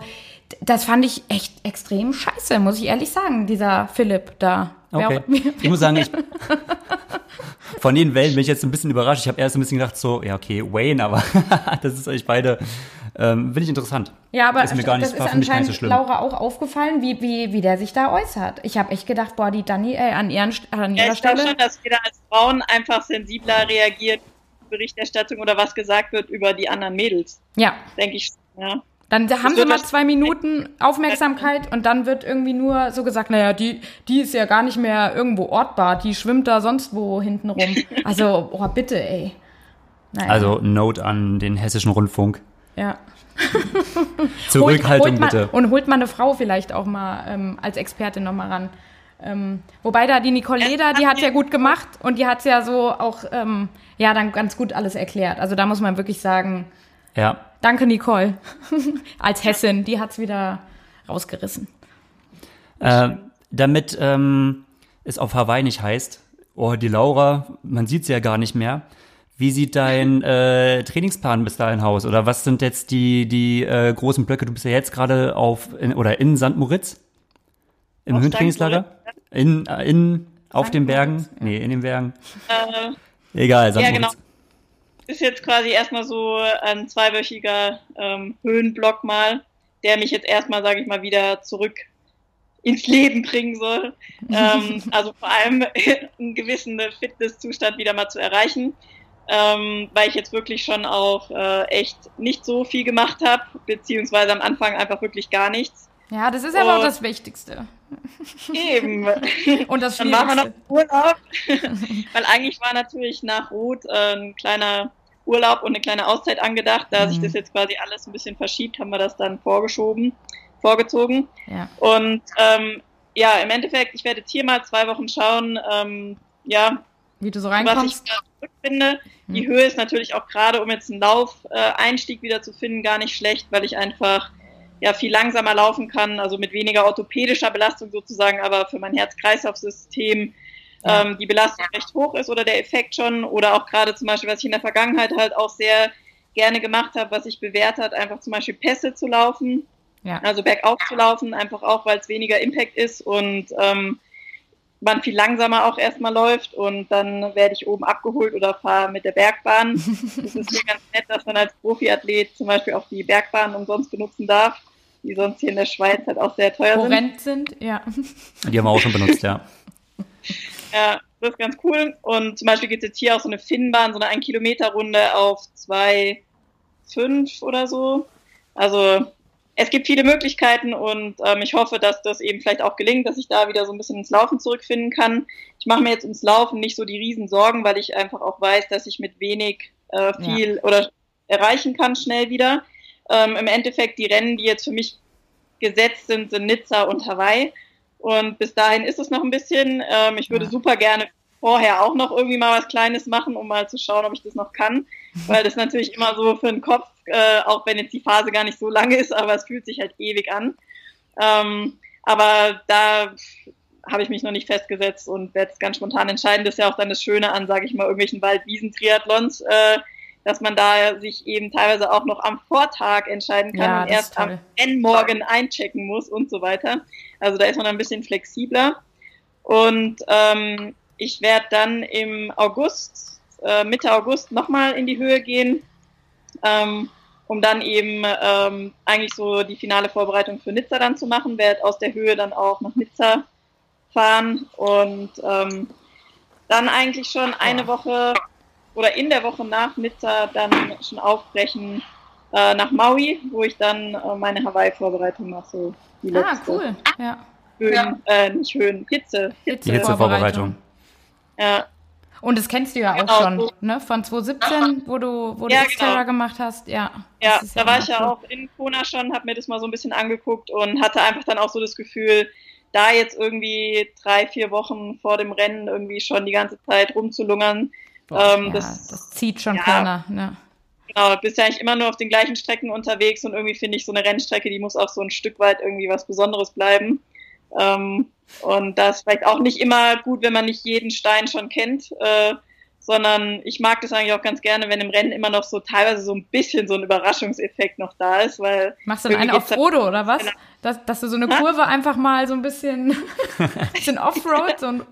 das fand ich echt extrem scheiße, muss ich ehrlich sagen, dieser Philipp da. Okay. Ich muss sagen, ich, von den Wellen bin ich jetzt ein bisschen überrascht. Ich habe erst ein bisschen gedacht, so, ja, okay, Wayne, aber das ist euch beide, ähm, finde ich interessant. Ja, aber ist mir gar nicht, das ist anscheinend so schlimm. Laura auch aufgefallen, wie, wie, wie der sich da äußert. Ich habe echt gedacht, boah, die Dani äh, an, ihren, an ihrer ja, ich Stelle. Ich schon, dass wir da als Frauen einfach sensibler reagiert, Berichterstattung oder was gesagt wird über die anderen Mädels. Ja. Denke ich, ja. Dann haben sie mal zwei Minuten Aufmerksamkeit und dann wird irgendwie nur so gesagt, naja, die, die ist ja gar nicht mehr irgendwo ortbar, die schwimmt da sonst wo hinten rum. Also, oh, bitte, ey. Naja. Also, Note an den hessischen Rundfunk. Ja. Zurückhaltung holt, holt bitte. und holt mal eine Frau vielleicht auch mal ähm, als Expertin nochmal ran. Ähm, wobei da die Nicole Leder, die hat ja gut gemacht und die hat ja so auch, ähm, ja, dann ganz gut alles erklärt. Also da muss man wirklich sagen, ja. Danke, Nicole. Als Hessin, die hat's wieder rausgerissen. Äh, damit ähm, es auf Hawaii nicht heißt, oh, die Laura, man sieht sie ja gar nicht mehr. Wie sieht dein äh, Trainingsplan bis dahin aus? Oder was sind jetzt die, die äh, großen Blöcke? Du bist ja jetzt gerade auf in, oder in St. Moritz? Im Höhentrainingslager? In, äh, in, auf den Bergen? Nee, in den Bergen. Äh, Egal, St. Ja, Moritz. Genau ist jetzt quasi erstmal so ein zweiwöchiger ähm, Höhenblock mal, der mich jetzt erstmal, sage ich mal, wieder zurück ins Leben bringen soll. ähm, also vor allem einen gewissen Fitnesszustand wieder mal zu erreichen, ähm, weil ich jetzt wirklich schon auch äh, echt nicht so viel gemacht habe, beziehungsweise am Anfang einfach wirklich gar nichts. Ja, das ist aber auch das Wichtigste. Eben. Und das Dann machen wir noch Urlaub, weil eigentlich war natürlich nach Rot äh, ein kleiner Urlaub und eine kleine Auszeit angedacht. Da mhm. sich das jetzt quasi alles ein bisschen verschiebt, haben wir das dann vorgeschoben, vorgezogen. Ja. Und ähm, ja, im Endeffekt, ich werde jetzt hier mal zwei Wochen schauen, ähm, ja, wie du so reinkommst. Was ich finde. Mhm. Die Höhe ist natürlich auch gerade, um jetzt einen Laufeinstieg äh, wieder zu finden, gar nicht schlecht, weil ich einfach ja viel langsamer laufen kann, also mit weniger orthopädischer Belastung sozusagen, aber für mein Herz-Kreislauf-System ähm, die Belastung recht hoch ist oder der Effekt schon oder auch gerade zum Beispiel, was ich in der Vergangenheit halt auch sehr gerne gemacht habe, was sich bewährt hat, einfach zum Beispiel Pässe zu laufen, ja. also bergauf zu laufen, einfach auch, weil es weniger Impact ist und ähm, man viel langsamer auch erstmal läuft und dann werde ich oben abgeholt oder fahre mit der Bergbahn. Es ist mir ganz nett, dass man als Profiathlet zum Beispiel auch die Bergbahn umsonst benutzen darf, die sonst hier in der Schweiz halt auch sehr teuer Horrend sind. sind, ja. Die haben wir auch schon benutzt, ja. Ja, das ist ganz cool. Und zum Beispiel gibt es jetzt hier auch so eine Finnbahn, so eine 1-Kilometer-Runde auf 2,5 oder so. Also es gibt viele Möglichkeiten und ähm, ich hoffe, dass das eben vielleicht auch gelingt, dass ich da wieder so ein bisschen ins Laufen zurückfinden kann. Ich mache mir jetzt ums Laufen nicht so die riesen Sorgen, weil ich einfach auch weiß, dass ich mit wenig äh, viel ja. oder erreichen kann schnell wieder. Ähm, Im Endeffekt die Rennen, die jetzt für mich gesetzt sind, sind Nizza und Hawaii. Und bis dahin ist es noch ein bisschen. Ähm, ich würde ja. super gerne vorher auch noch irgendwie mal was Kleines machen, um mal zu schauen, ob ich das noch kann. Weil das natürlich immer so für den Kopf, äh, auch wenn jetzt die Phase gar nicht so lange ist, aber es fühlt sich halt ewig an. Ähm, aber da habe ich mich noch nicht festgesetzt und werde es ganz spontan entscheiden. Das ist ja auch dann das Schöne an, sage ich mal, irgendwelchen Wald-Wiesen-Triathlons. Äh, dass man da sich eben teilweise auch noch am Vortag entscheiden kann ja, und erst am Rennmorgen einchecken muss und so weiter. Also da ist man ein bisschen flexibler. Und ähm, ich werde dann im August, äh, Mitte August nochmal in die Höhe gehen, ähm, um dann eben ähm, eigentlich so die finale Vorbereitung für Nizza dann zu machen. Werde aus der Höhe dann auch nach Nizza fahren und ähm, dann eigentlich schon eine Woche oder in der Woche nach Nizza dann schon aufbrechen äh, nach Maui, wo ich dann äh, meine Hawaii-Vorbereitung mache. So die ah, cool. Ja. Höhen, ja. Äh, nicht Höhen, Hitze. Hitze. Die Hitzevorbereitung. Ja. Und das kennst du ja auch Genau, schon, so. ne? Von 2017, wo du, wo du Ja, Xterra genau. gemacht hast, ja. Ja, Das da war immer ich ja auch in Kona schon, habe mir das mal so ein bisschen angeguckt und hatte einfach dann auch so das Gefühl, da jetzt irgendwie drei, vier Wochen vor dem Rennen irgendwie schon die ganze Zeit rumzulungern. Boah, ähm, ja, das- das, zieht schon ja. keiner, ne? Genau, bist ja eigentlich immer nur auf den gleichen Strecken unterwegs und irgendwie finde ich so eine Rennstrecke, die muss auch so ein Stück weit irgendwie was Besonderes bleiben. Ähm, und das ist vielleicht auch nicht immer gut, wenn man nicht jeden Stein schon kennt, äh, sondern ich mag das eigentlich auch ganz gerne, wenn im Rennen immer noch so teilweise so ein bisschen so ein Überraschungseffekt noch da ist, weil Machst du dann einen auf Frodo, oder was? Genau. Dass, dass du so eine Ha? Kurve einfach mal so ein bisschen, bisschen Offroad, so ein,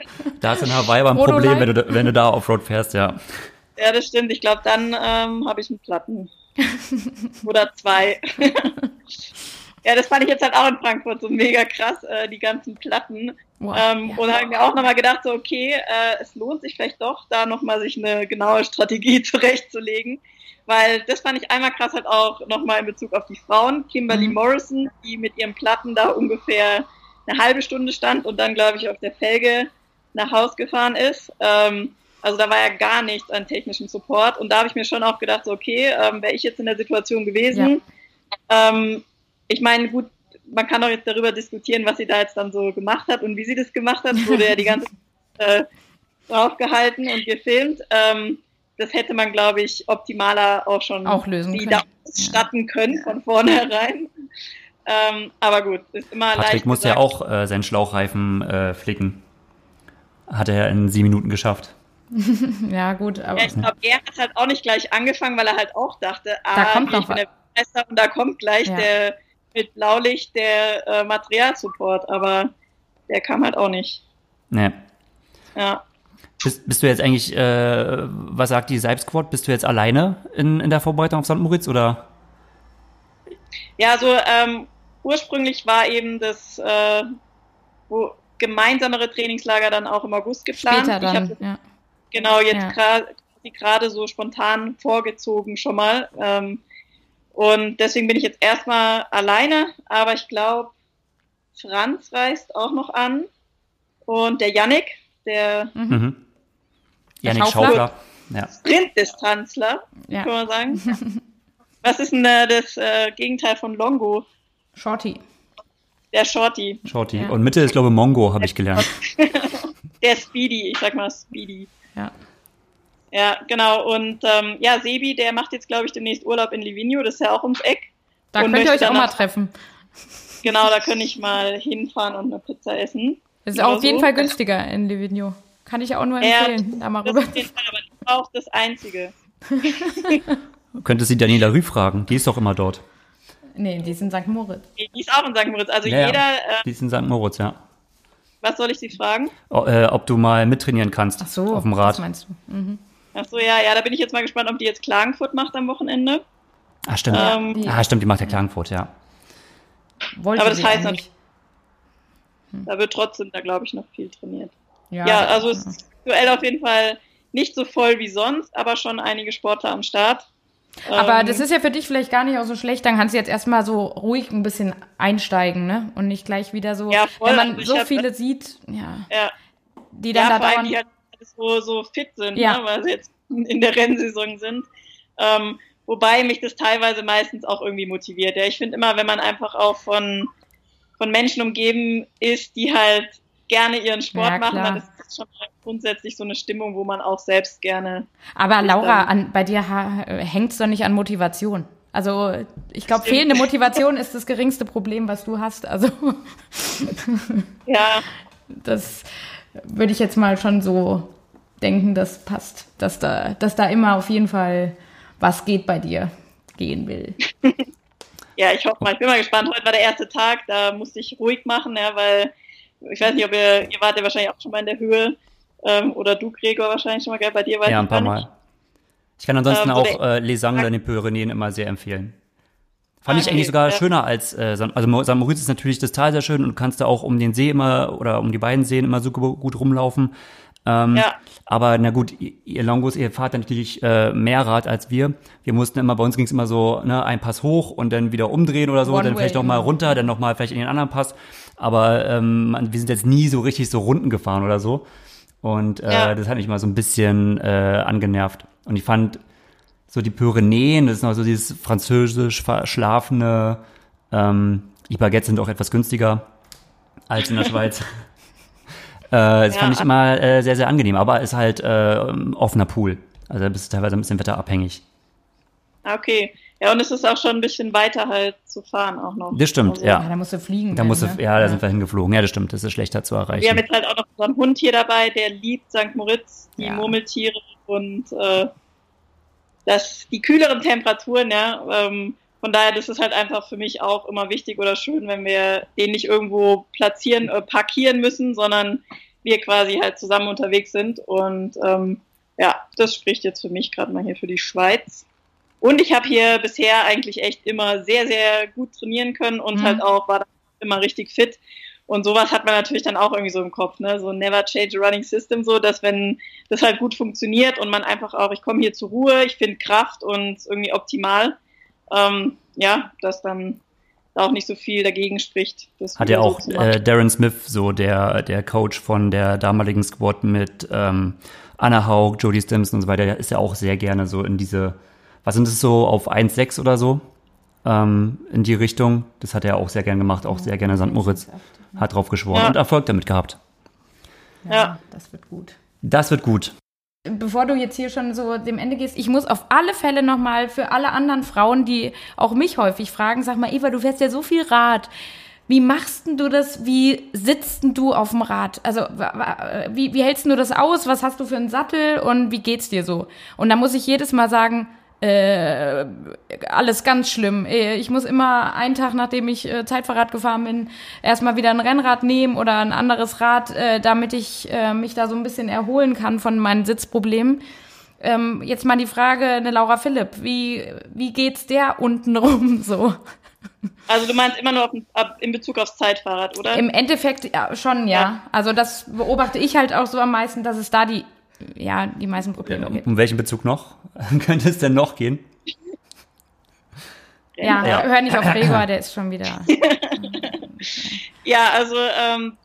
Da ist in Hawaii aber ein Problem, wenn du, wenn du da Offroad fährst, ja. Ja, das stimmt. Ich glaube, dann ähm, habe ich einen Platten. Oder zwei. ja, das fand ich jetzt halt auch in Frankfurt so mega krass, äh, die ganzen Platten. Boah, ähm, ja. Und habe mir auch nochmal gedacht, so, okay, äh, es lohnt sich vielleicht doch, da nochmal sich eine genaue Strategie zurechtzulegen. Weil das fand ich einmal krass halt auch nochmal in Bezug auf die Frauen. Kimberly Mhm. Morrison, die mit ihrem Platten da ungefähr eine halbe Stunde stand und dann, glaube ich, auf der Felge nach Haus gefahren ist. Ähm, also da war ja gar nichts an technischem Support. Und da habe ich mir schon auch gedacht, so, okay, ähm, wäre ich jetzt in der Situation gewesen. Ähm, ich meine, gut, man kann auch jetzt darüber diskutieren, was sie da jetzt dann so gemacht hat und wie sie das gemacht hat. Es wurde ja die ganze Zeit äh, draufgehalten und gefilmt. Ähm, das hätte man, glaube ich, optimaler auch schon Auch lösen sie können. können von vornherein. Ähm, aber gut, ist immer Patrick leicht musste ja gesagt. auch äh, seinen Schlauchreifen äh, flicken. Hat er ja in sieben Minuten geschafft. ja gut, aber Ja, ich glaube, er hat halt auch nicht gleich angefangen, weil er halt auch dachte, ah, Da kommt noch ich bin der Weltmeister und da kommt gleich Ja. der mit Blaulicht der äh, Materialsupport, aber der kam halt auch nicht. Nee. Ja. Bist, bist du jetzt eigentlich, äh, was sagt die Seib Squad? Bist du jetzt alleine in, in der Vorbereitung auf St. Moritz oder? Ja, also ähm, ursprünglich war eben das äh, wo gemeinsamere Trainingslager dann auch im August geplant. später Ich habe dann, ja. Genau jetzt Ja. gerade so spontan vorgezogen schon mal. Ähm, und deswegen bin ich jetzt erstmal alleine, aber ich glaube, Franz reist auch noch an und der Yannick, der Mhm. Janik Schaufler? Schaufler. Ja. Sprintdistanzler, Ja. kann man sagen. Was ist denn äh, das äh, Gegenteil von Longo? Shorty. Der Shorty, Shorty. Ja. Und Mitte ist, glaube ich, Mongo, habe ich gelernt. der Speedy, ich sag mal Speedy. Ja. Ja, genau. Und ähm, ja, Sebi, der macht jetzt, glaube ich, demnächst Urlaub in Livigno, das ist ja auch ums Eck. Da könnt ihr euch auch mal treffen. Genau, da kann ich mal hinfahren und eine Pizza essen. Das ist Oder auf jeden so. Fall günstiger in Livigno. Kann ich auch nur Ja, empfehlen, da mal Das rüber. ist auf jeden Fall aber das war auch das Einzige. Könntest du Daniela Rü fragen. Die ist doch immer dort. Nee, die ist in St. Moritz. Die ist auch in St. Moritz. Also Ja, ja. jeder, äh, Die ist in St. Moritz, ja. Was soll ich Sie fragen? O, äh, ob du mal mittrainieren kannst Ach so, auf dem das Rad. meinst du. Mhm. Ach so, ja, ja, da bin ich jetzt mal gespannt, ob die jetzt Klagenfurt macht am Wochenende. Ah, stimmt. Ähm, die- ah, stimmt, die macht ja Klagenfurt, ja. Wollte Aber das heißt eigentlich. Da wird trotzdem da, glaube ich, noch viel trainiert. Ja, Ja, also es ist aktuell auf jeden Fall nicht so voll wie sonst, aber schon einige Sportler am Start. Aber Ähm, das ist ja für dich vielleicht gar nicht auch so schlecht. Dann kannst du jetzt erstmal so ruhig ein bisschen einsteigen, ne? Und nicht gleich wieder so, Ja, voll. wenn man Also so hab- viele sieht, ja, ja, die dann ja, da dauern. die halt so, so fit sind, ne, weil sie jetzt in der Rennsaison sind. Ähm, wobei mich das teilweise meistens auch irgendwie motiviert. Ja, ich finde immer, wenn man einfach auch von, von Menschen umgeben ist, die halt gerne ihren Sport machen, dann ist das schon mal grundsätzlich so eine Stimmung, wo man auch selbst gerne. Aber Laura, dann- an, bei dir hängt es doch nicht an Motivation. Also ich glaube, fehlende Motivation ist das geringste Problem, was du hast. Also Ja, das würde ich jetzt mal schon so denken, das passt, dass da, dass da immer auf jeden Fall was geht bei dir, gehen will. ja, ich hoffe mal, ich bin mal gespannt. Heute war der erste Tag, da musste ich ruhig machen, ja, weil ich weiß nicht, ob ihr, ihr wart ja wahrscheinlich auch schon mal in der Höhe. Ähm, oder du, Gregor, wahrscheinlich schon mal, gell? Bei dir weiß Ja, ein paar nicht. Mal. Ich kann ansonsten Ähm, auch äh, Les Angles in den Pyrenäen immer sehr empfehlen. Fand Ah, ich eigentlich okay, sogar ja. schöner als, äh, San- also St. Moritz ist natürlich das Tal sehr schön und du kannst da auch um den See immer oder um die beiden Seen immer so gu- gut rumlaufen. Ähm, Ja. Aber na gut, ihr, Longos, ihr fahrt natürlich äh, mehr Rad als wir. Wir mussten immer, bei uns ging es immer so, ne, ein Pass hoch und dann wieder umdrehen oder so, One dann way vielleicht noch mal immer. runter, dann noch mal vielleicht in den anderen Pass. Aber ähm, man- wir sind jetzt nie so richtig so Runden gefahren oder so. Und äh, Ja. das hat mich mal so ein bisschen äh, angenervt. Und ich fand so die Pyrenäen, das ist noch so dieses französisch verschlafene, ähm, die Baguettes sind auch etwas günstiger als in der Schweiz. Äh, das Ja. fand ich immer äh, sehr, sehr angenehm, aber ist halt äh, offener Pool. Also da bist du teilweise ein bisschen wetterabhängig. Okay. Ja, und es ist auch schon ein bisschen weiter halt zu fahren auch noch. Das stimmt, Also, ja. Ja, da musst du fliegen. Da musst du, ne? ja, da sind wir hingeflogen. Ja, das stimmt, das ist schlechter zu erreichen. Wir haben jetzt halt auch noch unseren Hund hier dabei, der liebt St. Moritz, die Ja. Murmeltiere und äh, das, die kühleren Temperaturen, ja. Ähm, von daher, das ist halt einfach für mich auch immer wichtig oder schön, wenn wir den nicht irgendwo platzieren, äh, parkieren müssen, sondern wir quasi halt zusammen unterwegs sind. Und ähm, ja, das spricht jetzt für mich gerade mal hier für die Schweiz. Und ich habe hier bisher eigentlich echt immer sehr, sehr gut trainieren können und Mhm. halt auch war immer richtig fit. Und sowas hat man natürlich dann auch irgendwie so im Kopf, ne? So never change a running system, so dass wenn das halt gut funktioniert und man einfach auch, ich komme hier zur Ruhe, ich finde Kraft und irgendwie optimal, ähm, ja, dass dann da auch nicht so viel dagegen spricht. Das Hat ja auch äh, Darren Smith, so der, der Coach von der damaligen Squad mit ähm, Anna Haug, Jodie Stimson und so weiter, der ist ja auch sehr gerne so in diese, was sind es so, auf 1,6 oder so, ähm, in die Richtung. Das hat er auch sehr gern gemacht, auch sehr gerne St. Moritz. Hat drauf geschworen Ja. und Erfolg damit gehabt. Ja, Ja. das wird gut. Das wird gut. bevor du jetzt hier schon so dem Ende gehst, ich muss auf alle Fälle nochmal für alle anderen Frauen, die auch mich häufig fragen, sag mal, Eva, du fährst ja so viel Rad. Wie machst denn du das? Wie sitzt denn du auf dem Rad? Also, wie, wie hältst du das aus? Was hast du für einen Sattel und wie geht's dir so? Und da muss ich jedes Mal sagen, äh, alles ganz schlimm. Äh, Ich muss immer einen Tag, nachdem ich äh, Zeitfahrrad gefahren bin, erstmal wieder ein Rennrad nehmen oder ein anderes Rad, äh, damit ich äh, mich da so ein bisschen erholen kann von meinen Sitzproblemen. Ähm, jetzt mal die Frage, eine Laura Philipp, wie, wie geht's der unten rum so? Also du meinst immer nur auf, ab, in Bezug aufs Zeitfahrrad, oder? Im Endeffekt ja, schon, ja. Ja. Also das beobachte ich halt auch so am meisten, dass es da die, ja, die meisten Probleme Um, gibt. um welchen Bezug noch? Könnte es denn noch gehen? Ja, Ja. hör nicht auf Gregor, der ist schon wieder. Ja, also ähm,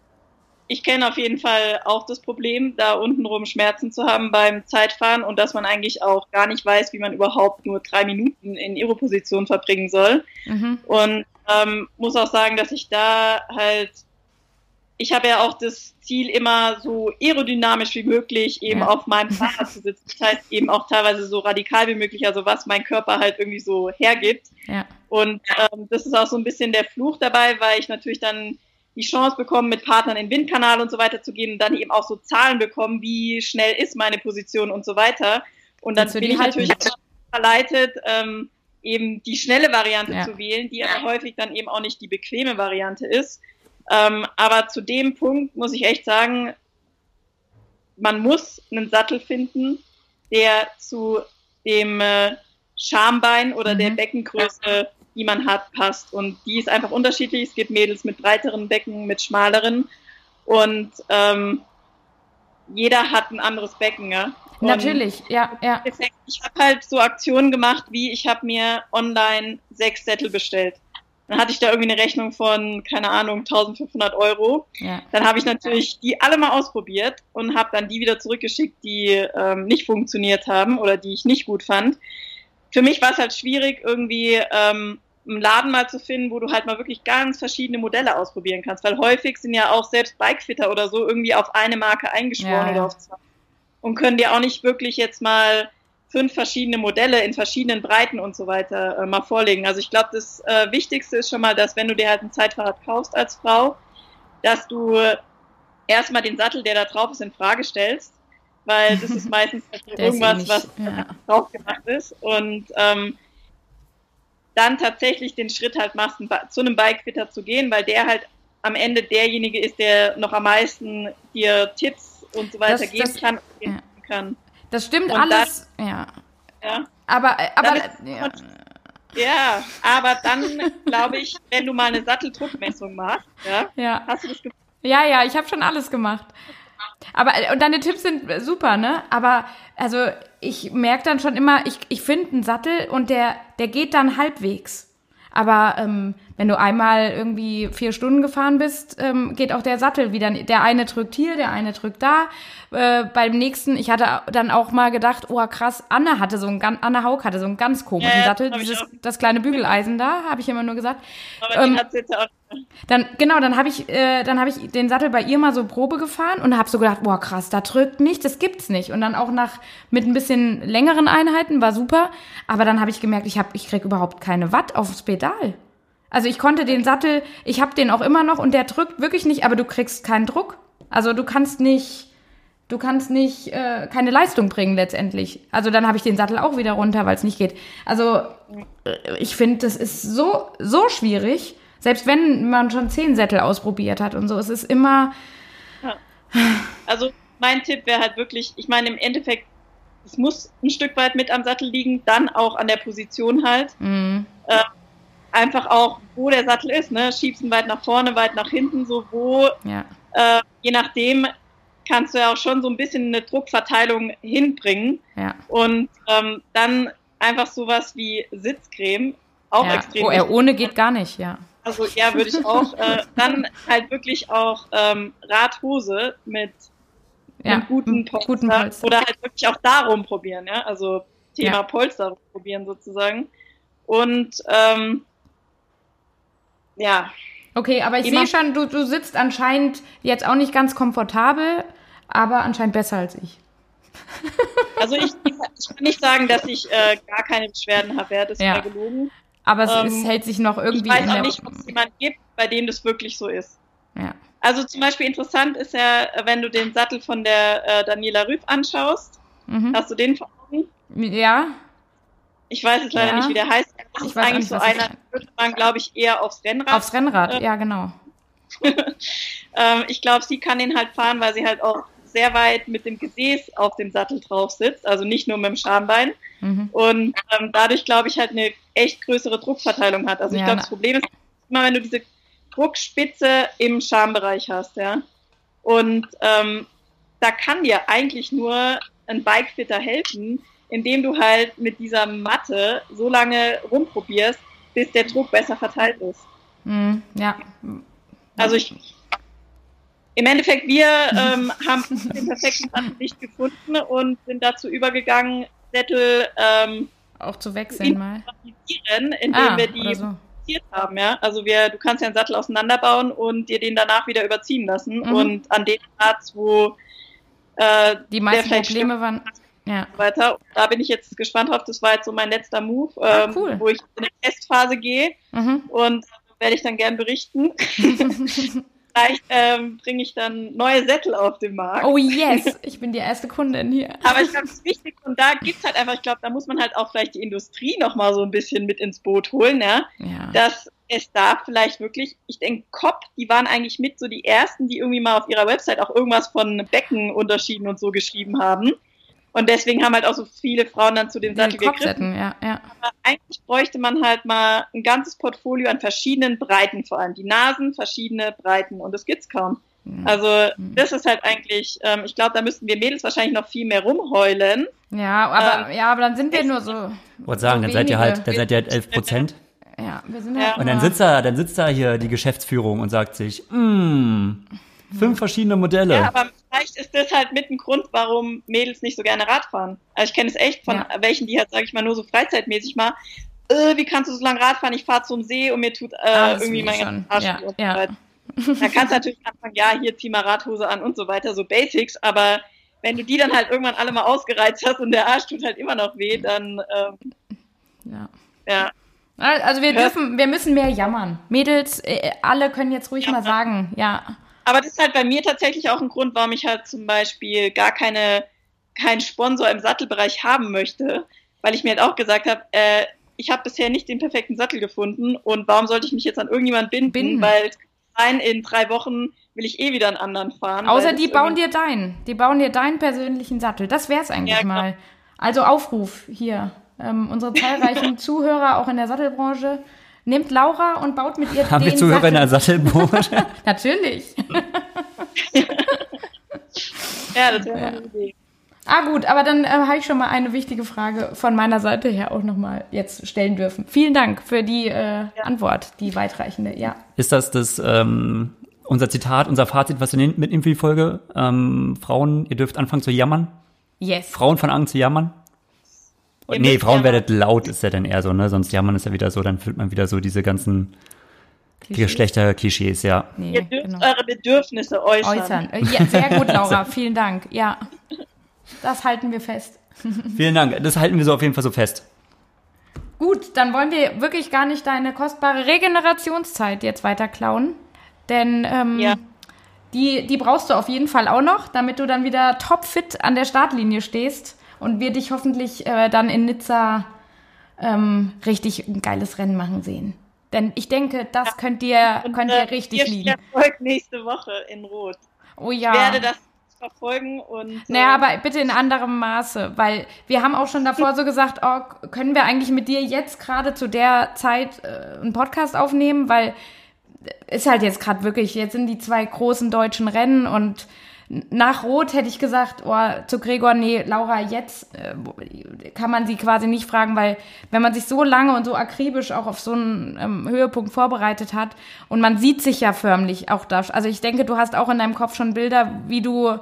ich kenne auf jeden Fall auch das Problem, da untenrum Schmerzen zu haben beim Zeitfahren und dass man eigentlich auch gar nicht weiß, wie man überhaupt nur drei Minuten in Aero-Position verbringen soll. Mhm. Und ähm, muss auch sagen, dass ich da halt, ich habe ja auch das Ziel, immer so aerodynamisch wie möglich eben Ja. auf meinem Fahrrad zu sitzen. Das heißt eben auch teilweise so radikal wie möglich, also was mein Körper halt irgendwie so hergibt. Ja. Und ähm, das ist auch so ein bisschen der Fluch dabei, weil ich natürlich dann die Chance bekomme, mit Partnern in den Windkanal und so weiter zu gehen und dann eben auch so Zahlen bekommen, wie schnell ist meine Position und so weiter. Und dann bin ich natürlich verleitet, ähm, eben die schnelle Variante Ja. zu wählen, die aber häufig dann eben auch nicht die bequeme Variante ist. Ähm, aber zu dem Punkt muss ich echt sagen, man muss einen Sattel finden, der zu dem äh, Schambein oder Mhm. der Beckengröße, die man hat, passt. Und die ist einfach unterschiedlich. Es gibt Mädels mit breiteren Becken, mit schmaleren. Und ähm, jeder hat ein anderes Becken. Ja? Und Natürlich, ja, ja. Ich habe halt so Aktionen gemacht, wie ich habe mir online sechs Sättel bestellt. Dann hatte ich da irgendwie eine Rechnung von, keine Ahnung, 1500 Euro. ja. Dann habe ich natürlich die alle mal ausprobiert und habe dann die wieder zurückgeschickt, die ähm, nicht funktioniert haben oder die ich nicht gut fand. Für mich war es halt schwierig, irgendwie ähm, einen Laden mal zu finden, wo du halt mal wirklich ganz verschiedene Modelle ausprobieren kannst, weil häufig sind ja auch selbst Bikefitter oder so irgendwie auf eine Marke eingeschworen Ja, oder auf zwei und können dir auch nicht wirklich jetzt mal fünf verschiedene Modelle in verschiedenen Breiten und so weiter äh, mal vorlegen. Also ich glaube, das äh, Wichtigste ist schon mal, dass wenn du dir halt ein Zeitfahrrad kaufst als Frau, dass du erstmal den Sattel, der da drauf ist, in Frage stellst, weil das ist meistens irgendwas, nicht- was ja. drauf gemacht ist und ähm, dann tatsächlich den Schritt halt machst, zu einem Bikefitter zu gehen, weil der halt am Ende derjenige ist, der noch am meisten dir Tipps und so weiter Das- geben das- kann, ja. geben kann. Das stimmt Und alles, ja. Ja. Aber, äh, aber, Dann ist- ja. Ja, aber dann glaube ich, wenn du mal eine Satteldruckmessung machst, ja, ja. hast du das gemacht? Ja, ja, ich habe schon alles gemacht. Aber äh, und deine Tipps sind super, ne? Aber also ich merke dann schon immer, ich, ich finde einen Sattel und der, der geht dann halbwegs. Aber ähm, wenn du einmal irgendwie vier Stunden gefahren bist, ähm, geht auch der Sattel wieder. Der eine drückt hier, der eine drückt da. Äh, beim nächsten, ich hatte dann auch mal gedacht, oh krass, Anne hatte so ein ganz, Anne Haug hatte so einen ganz komischen Ja, Sattel, dieses, das kleine Bügeleisen da, habe ich immer nur gesagt. Aber Ähm, die hat's jetzt auch. Dann genau, dann habe ich, äh, habe ich den Sattel bei ihr mal so Probe gefahren und habe so gedacht, boah krass, da drückt nicht, das gibt's nicht. Und dann auch nach mit ein bisschen längeren Einheiten war super, aber dann habe ich gemerkt, ich habe, ich krieg überhaupt keine Watt aufs Pedal. Also ich konnte den Sattel, ich habe den auch immer noch und der drückt wirklich nicht, aber du kriegst keinen Druck. Also du kannst nicht, du kannst nicht äh, keine Leistung bringen letztendlich. Also dann habe ich den Sattel auch wieder runter, weil es nicht geht. Also äh, ich finde, das ist so so schwierig. Selbst wenn man schon zehn Sättel ausprobiert hat und so, es ist immer Also mein Tipp wäre halt wirklich, ich meine im Endeffekt, es muss ein Stück weit mit am Sattel liegen, dann auch an der Position halt. mh, Einfach auch, wo der Sattel ist, ne? Schiebst ihn weit nach vorne, weit nach hinten, so wo, ja, äh, je nachdem kannst du ja auch schon so ein bisschen eine Druckverteilung hinbringen. ja. Und ähm, dann einfach sowas wie Sitzcreme, auch ja. extrem Oh, äh, wichtig. ohne geht gar nicht, ja. Also ja, würde ich auch. Äh, dann halt wirklich auch ähm, Radhose mit Ja, einem guten Polster, guten Polster. oder halt wirklich auch darum probieren, ja. Also Thema Ja. Polster probieren sozusagen. Und ähm, ja, Okay, aber ich sehe schon, du, du sitzt anscheinend jetzt auch nicht ganz komfortabel, aber anscheinend besser als ich. also ich, ich kann nicht sagen, dass ich äh, gar keine Beschwerden habe, ja, das Ja. wäre gelogen. Aber es, Ähm, es hält sich noch Ich irgendwie weiß in auch nicht, ob es jemanden gibt, bei dem das wirklich so ist. ja. Also zum Beispiel interessant ist ja, wenn du den Sattel von der äh, Daniela Rüff anschaust, Mhm. hast du den vor Augen? ja, Ich weiß jetzt leider Ja. nicht, wie der heißt. Das Ich ist weiß eigentlich nicht, so ich einer, würde man, glaube ich, eher aufs Rennrad. aufs Rennrad, Äh, ja, genau. ähm, ich glaube, sie kann den halt fahren, weil sie halt auch sehr weit mit dem Gesäß auf dem Sattel drauf sitzt, also nicht nur mit dem Schambein. Mhm. Und ähm, dadurch, glaube ich, halt eine echt größere Druckverteilung hat. Also ich Ja, glaube, na- das Problem ist immer, wenn du diese Druckspitze im Schambereich hast, ja. Und ähm, da kann dir eigentlich nur ein Bikefitter helfen, indem du halt mit dieser Matte so lange rumprobierst, bis der Druck besser verteilt ist. Mhm. Ja. Also ich, im Endeffekt, wir ähm, haben den perfekten Sattel nicht gefunden und sind dazu übergegangen, Sättel ähm, Auch zu wechseln mal. indem Ah, wir die so. haben. Ja? Also wir, du kannst ja einen Sattel auseinanderbauen und dir den danach wieder überziehen lassen. Mhm. Und an dem Platz, wo äh, Die meisten Probleme waren. Ja. weiter, da bin ich jetzt gespannt drauf. Das war jetzt so mein letzter Move, ähm, Ah, cool. wo ich in eine Testphase gehe. Mhm. und werde ich dann gern berichten. Vielleicht ähm, bringe ich dann neue Sättel auf den Markt. Oh yes, ich bin die erste Kundin hier. Aber ich glaube, das ist wichtig und da gibt's halt einfach, ich glaube, da muss man halt auch vielleicht die Industrie nochmal so ein bisschen mit ins Boot holen, ja. Ja. Dass es da vielleicht wirklich, ich denke, COP, die waren eigentlich mit so die ersten, die irgendwie mal auf ihrer Website auch irgendwas von Beckenunterschieden und so geschrieben haben. Und deswegen haben halt auch so viele Frauen dann zu dem Sattel gegriffen. Ja, ja. Aber eigentlich bräuchte man halt mal ein ganzes Portfolio an verschiedenen Breiten, vor allem die Nasen, verschiedene Breiten und das gibt's kaum. Mhm. Also das ist halt eigentlich, ähm, ich glaube, da müssten wir Mädels wahrscheinlich noch viel mehr rumheulen. Ja, aber, ja, aber dann sind wir nur so. Wollte sagen, so dann seid ihr halt, dann seid ihr halt 11 Prozent. Ja, wir sind Ja. halt Und dann sitzt da, dann sitzt da hier die Geschäftsführung und sagt sich, mm, fünf verschiedene Modelle. Ja, aber vielleicht ist das halt mit ein Grund, warum Mädels nicht so gerne Rad fahren. Also ich kenne es echt von Ja. welchen, die halt, sage ich mal, nur so freizeitmäßig mal, äh, wie kannst du so lange Rad fahren? Ich fahre zum See und mir tut äh, Ah, irgendwie mein ganzer. Arsch Ja, ja. weiter. Dann kannst du natürlich anfangen, ja, hier zieh mal Radhose an und so weiter, so Basics, aber wenn du die dann halt irgendwann alle mal ausgereizt hast und der Arsch tut halt immer noch weh, dann ähm, ja. ja. Also wir dürfen, wir müssen mehr jammern. Mädels, äh, alle können jetzt ruhig Ja. mal sagen, ja. Aber das ist halt bei mir tatsächlich auch ein Grund, warum ich halt zum Beispiel gar keine, keinen Sponsor im Sattelbereich haben möchte, weil ich mir halt auch gesagt habe, äh, ich habe bisher nicht den perfekten Sattel gefunden und warum sollte ich mich jetzt an irgendjemand binden, Binden. weil rein in drei Wochen will ich eh wieder einen anderen fahren. Außer die bauen dir deinen. Die bauen dir deinen persönlichen Sattel. Das wär's eigentlich Ja, genau. mal. Also Aufruf hier. Ähm, unsere zahlreichen Zuhörer auch in der Sattelbranche. Nehmt Laura und baut mit ihr Haben den wir Zuhörer in der Sattel. Sattelbranche? Natürlich. Ja, das wäre mal eine Idee. Ah gut, aber dann äh, habe ich schon mal eine wichtige Frage von meiner Seite her auch nochmal jetzt stellen dürfen. Vielen Dank für die äh, Antwort, die weitreichende, ja. Ist das das ähm, unser Zitat, unser Fazit, was wir nehmen mit in die Folge? Ähm, Frauen, ihr dürft anfangen zu jammern. Yes. Frauen fangen an zu jammern. Ihr nee, Frauen werdet laut, ist ja dann eher so, ne? Sonst jammern ist ja wieder so, dann fühlt man wieder so diese ganzen Geschlechterklischees, ja. Nee, Ihr dürft genau. eure Bedürfnisse äußern. äußern. Äh, Ja, sehr gut, Laura. Vielen Dank. Ja, das halten wir fest. Vielen Dank. Das halten wir so auf jeden Fall so fest. Gut, dann wollen wir wirklich gar nicht deine kostbare Regenerationszeit jetzt weiter klauen. Denn ähm, Ja. die, die brauchst du auf jeden Fall auch noch, damit du dann wieder topfit an der Startlinie stehst und wir dich hoffentlich äh, dann in Nizza ähm, richtig ein geiles Rennen machen sehen. Denn ich denke, das könnt dir, Und, könnt äh, ihr richtig ihr liegen. Erfolg nächste Woche in Rot. Oh Ich ja. werde das verfolgen und. Naja, äh, aber bitte in anderem Maße, weil wir haben auch schon davor so gesagt, oh, können wir eigentlich mit dir jetzt gerade zu der Zeit äh, einen Podcast aufnehmen, weil ist halt jetzt gerade wirklich, jetzt sind die zwei großen deutschen Rennen und nach Rot hätte ich gesagt, oh, zu Gregor, nee, Laura, jetzt äh, kann man sie quasi nicht fragen, weil wenn man sich so lange und so akribisch auch auf so einen ähm, Höhepunkt vorbereitet hat und man sieht sich ja förmlich auch da. Also ich denke, du hast auch in deinem Kopf schon Bilder, wie du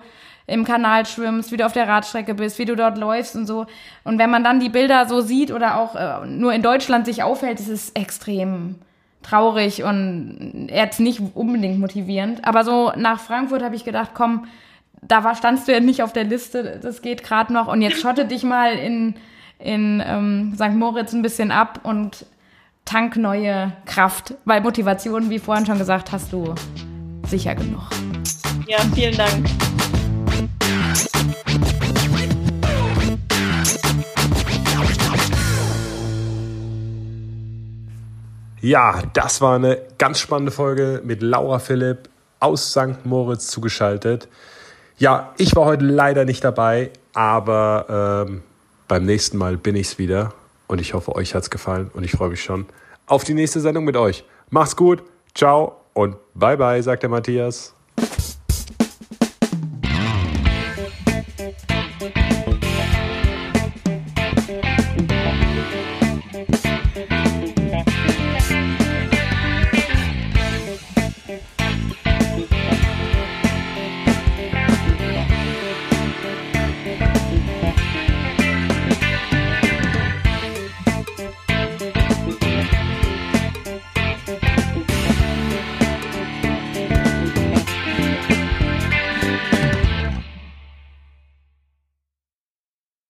im Kanal schwimmst, wie du auf der Radstrecke bist, wie du dort läufst und so. Und wenn man dann die Bilder so sieht oder auch äh, nur in Deutschland sich aufhält, ist es extrem traurig und jetzt nicht unbedingt motivierend. Aber so nach Frankfurt habe ich gedacht, komm, da war, standst du ja nicht auf der Liste, das geht gerade noch. Und jetzt schotte dich mal in, in ähm, St. Moritz ein bisschen ab und tank neue Kraft. Weil Motivation, wie vorhin schon gesagt, hast du sicher genug. Ja, vielen Dank. Ja, das war eine ganz spannende Folge mit Laura Philipp aus St. Moritz zugeschaltet. Ja, ich war heute leider nicht dabei, aber ähm, beim nächsten Mal bin ich's wieder und ich hoffe, euch hat's gefallen und ich freue mich schon auf die nächste Sendung mit euch. Macht's gut, ciao und bye bye, sagt der Matthias.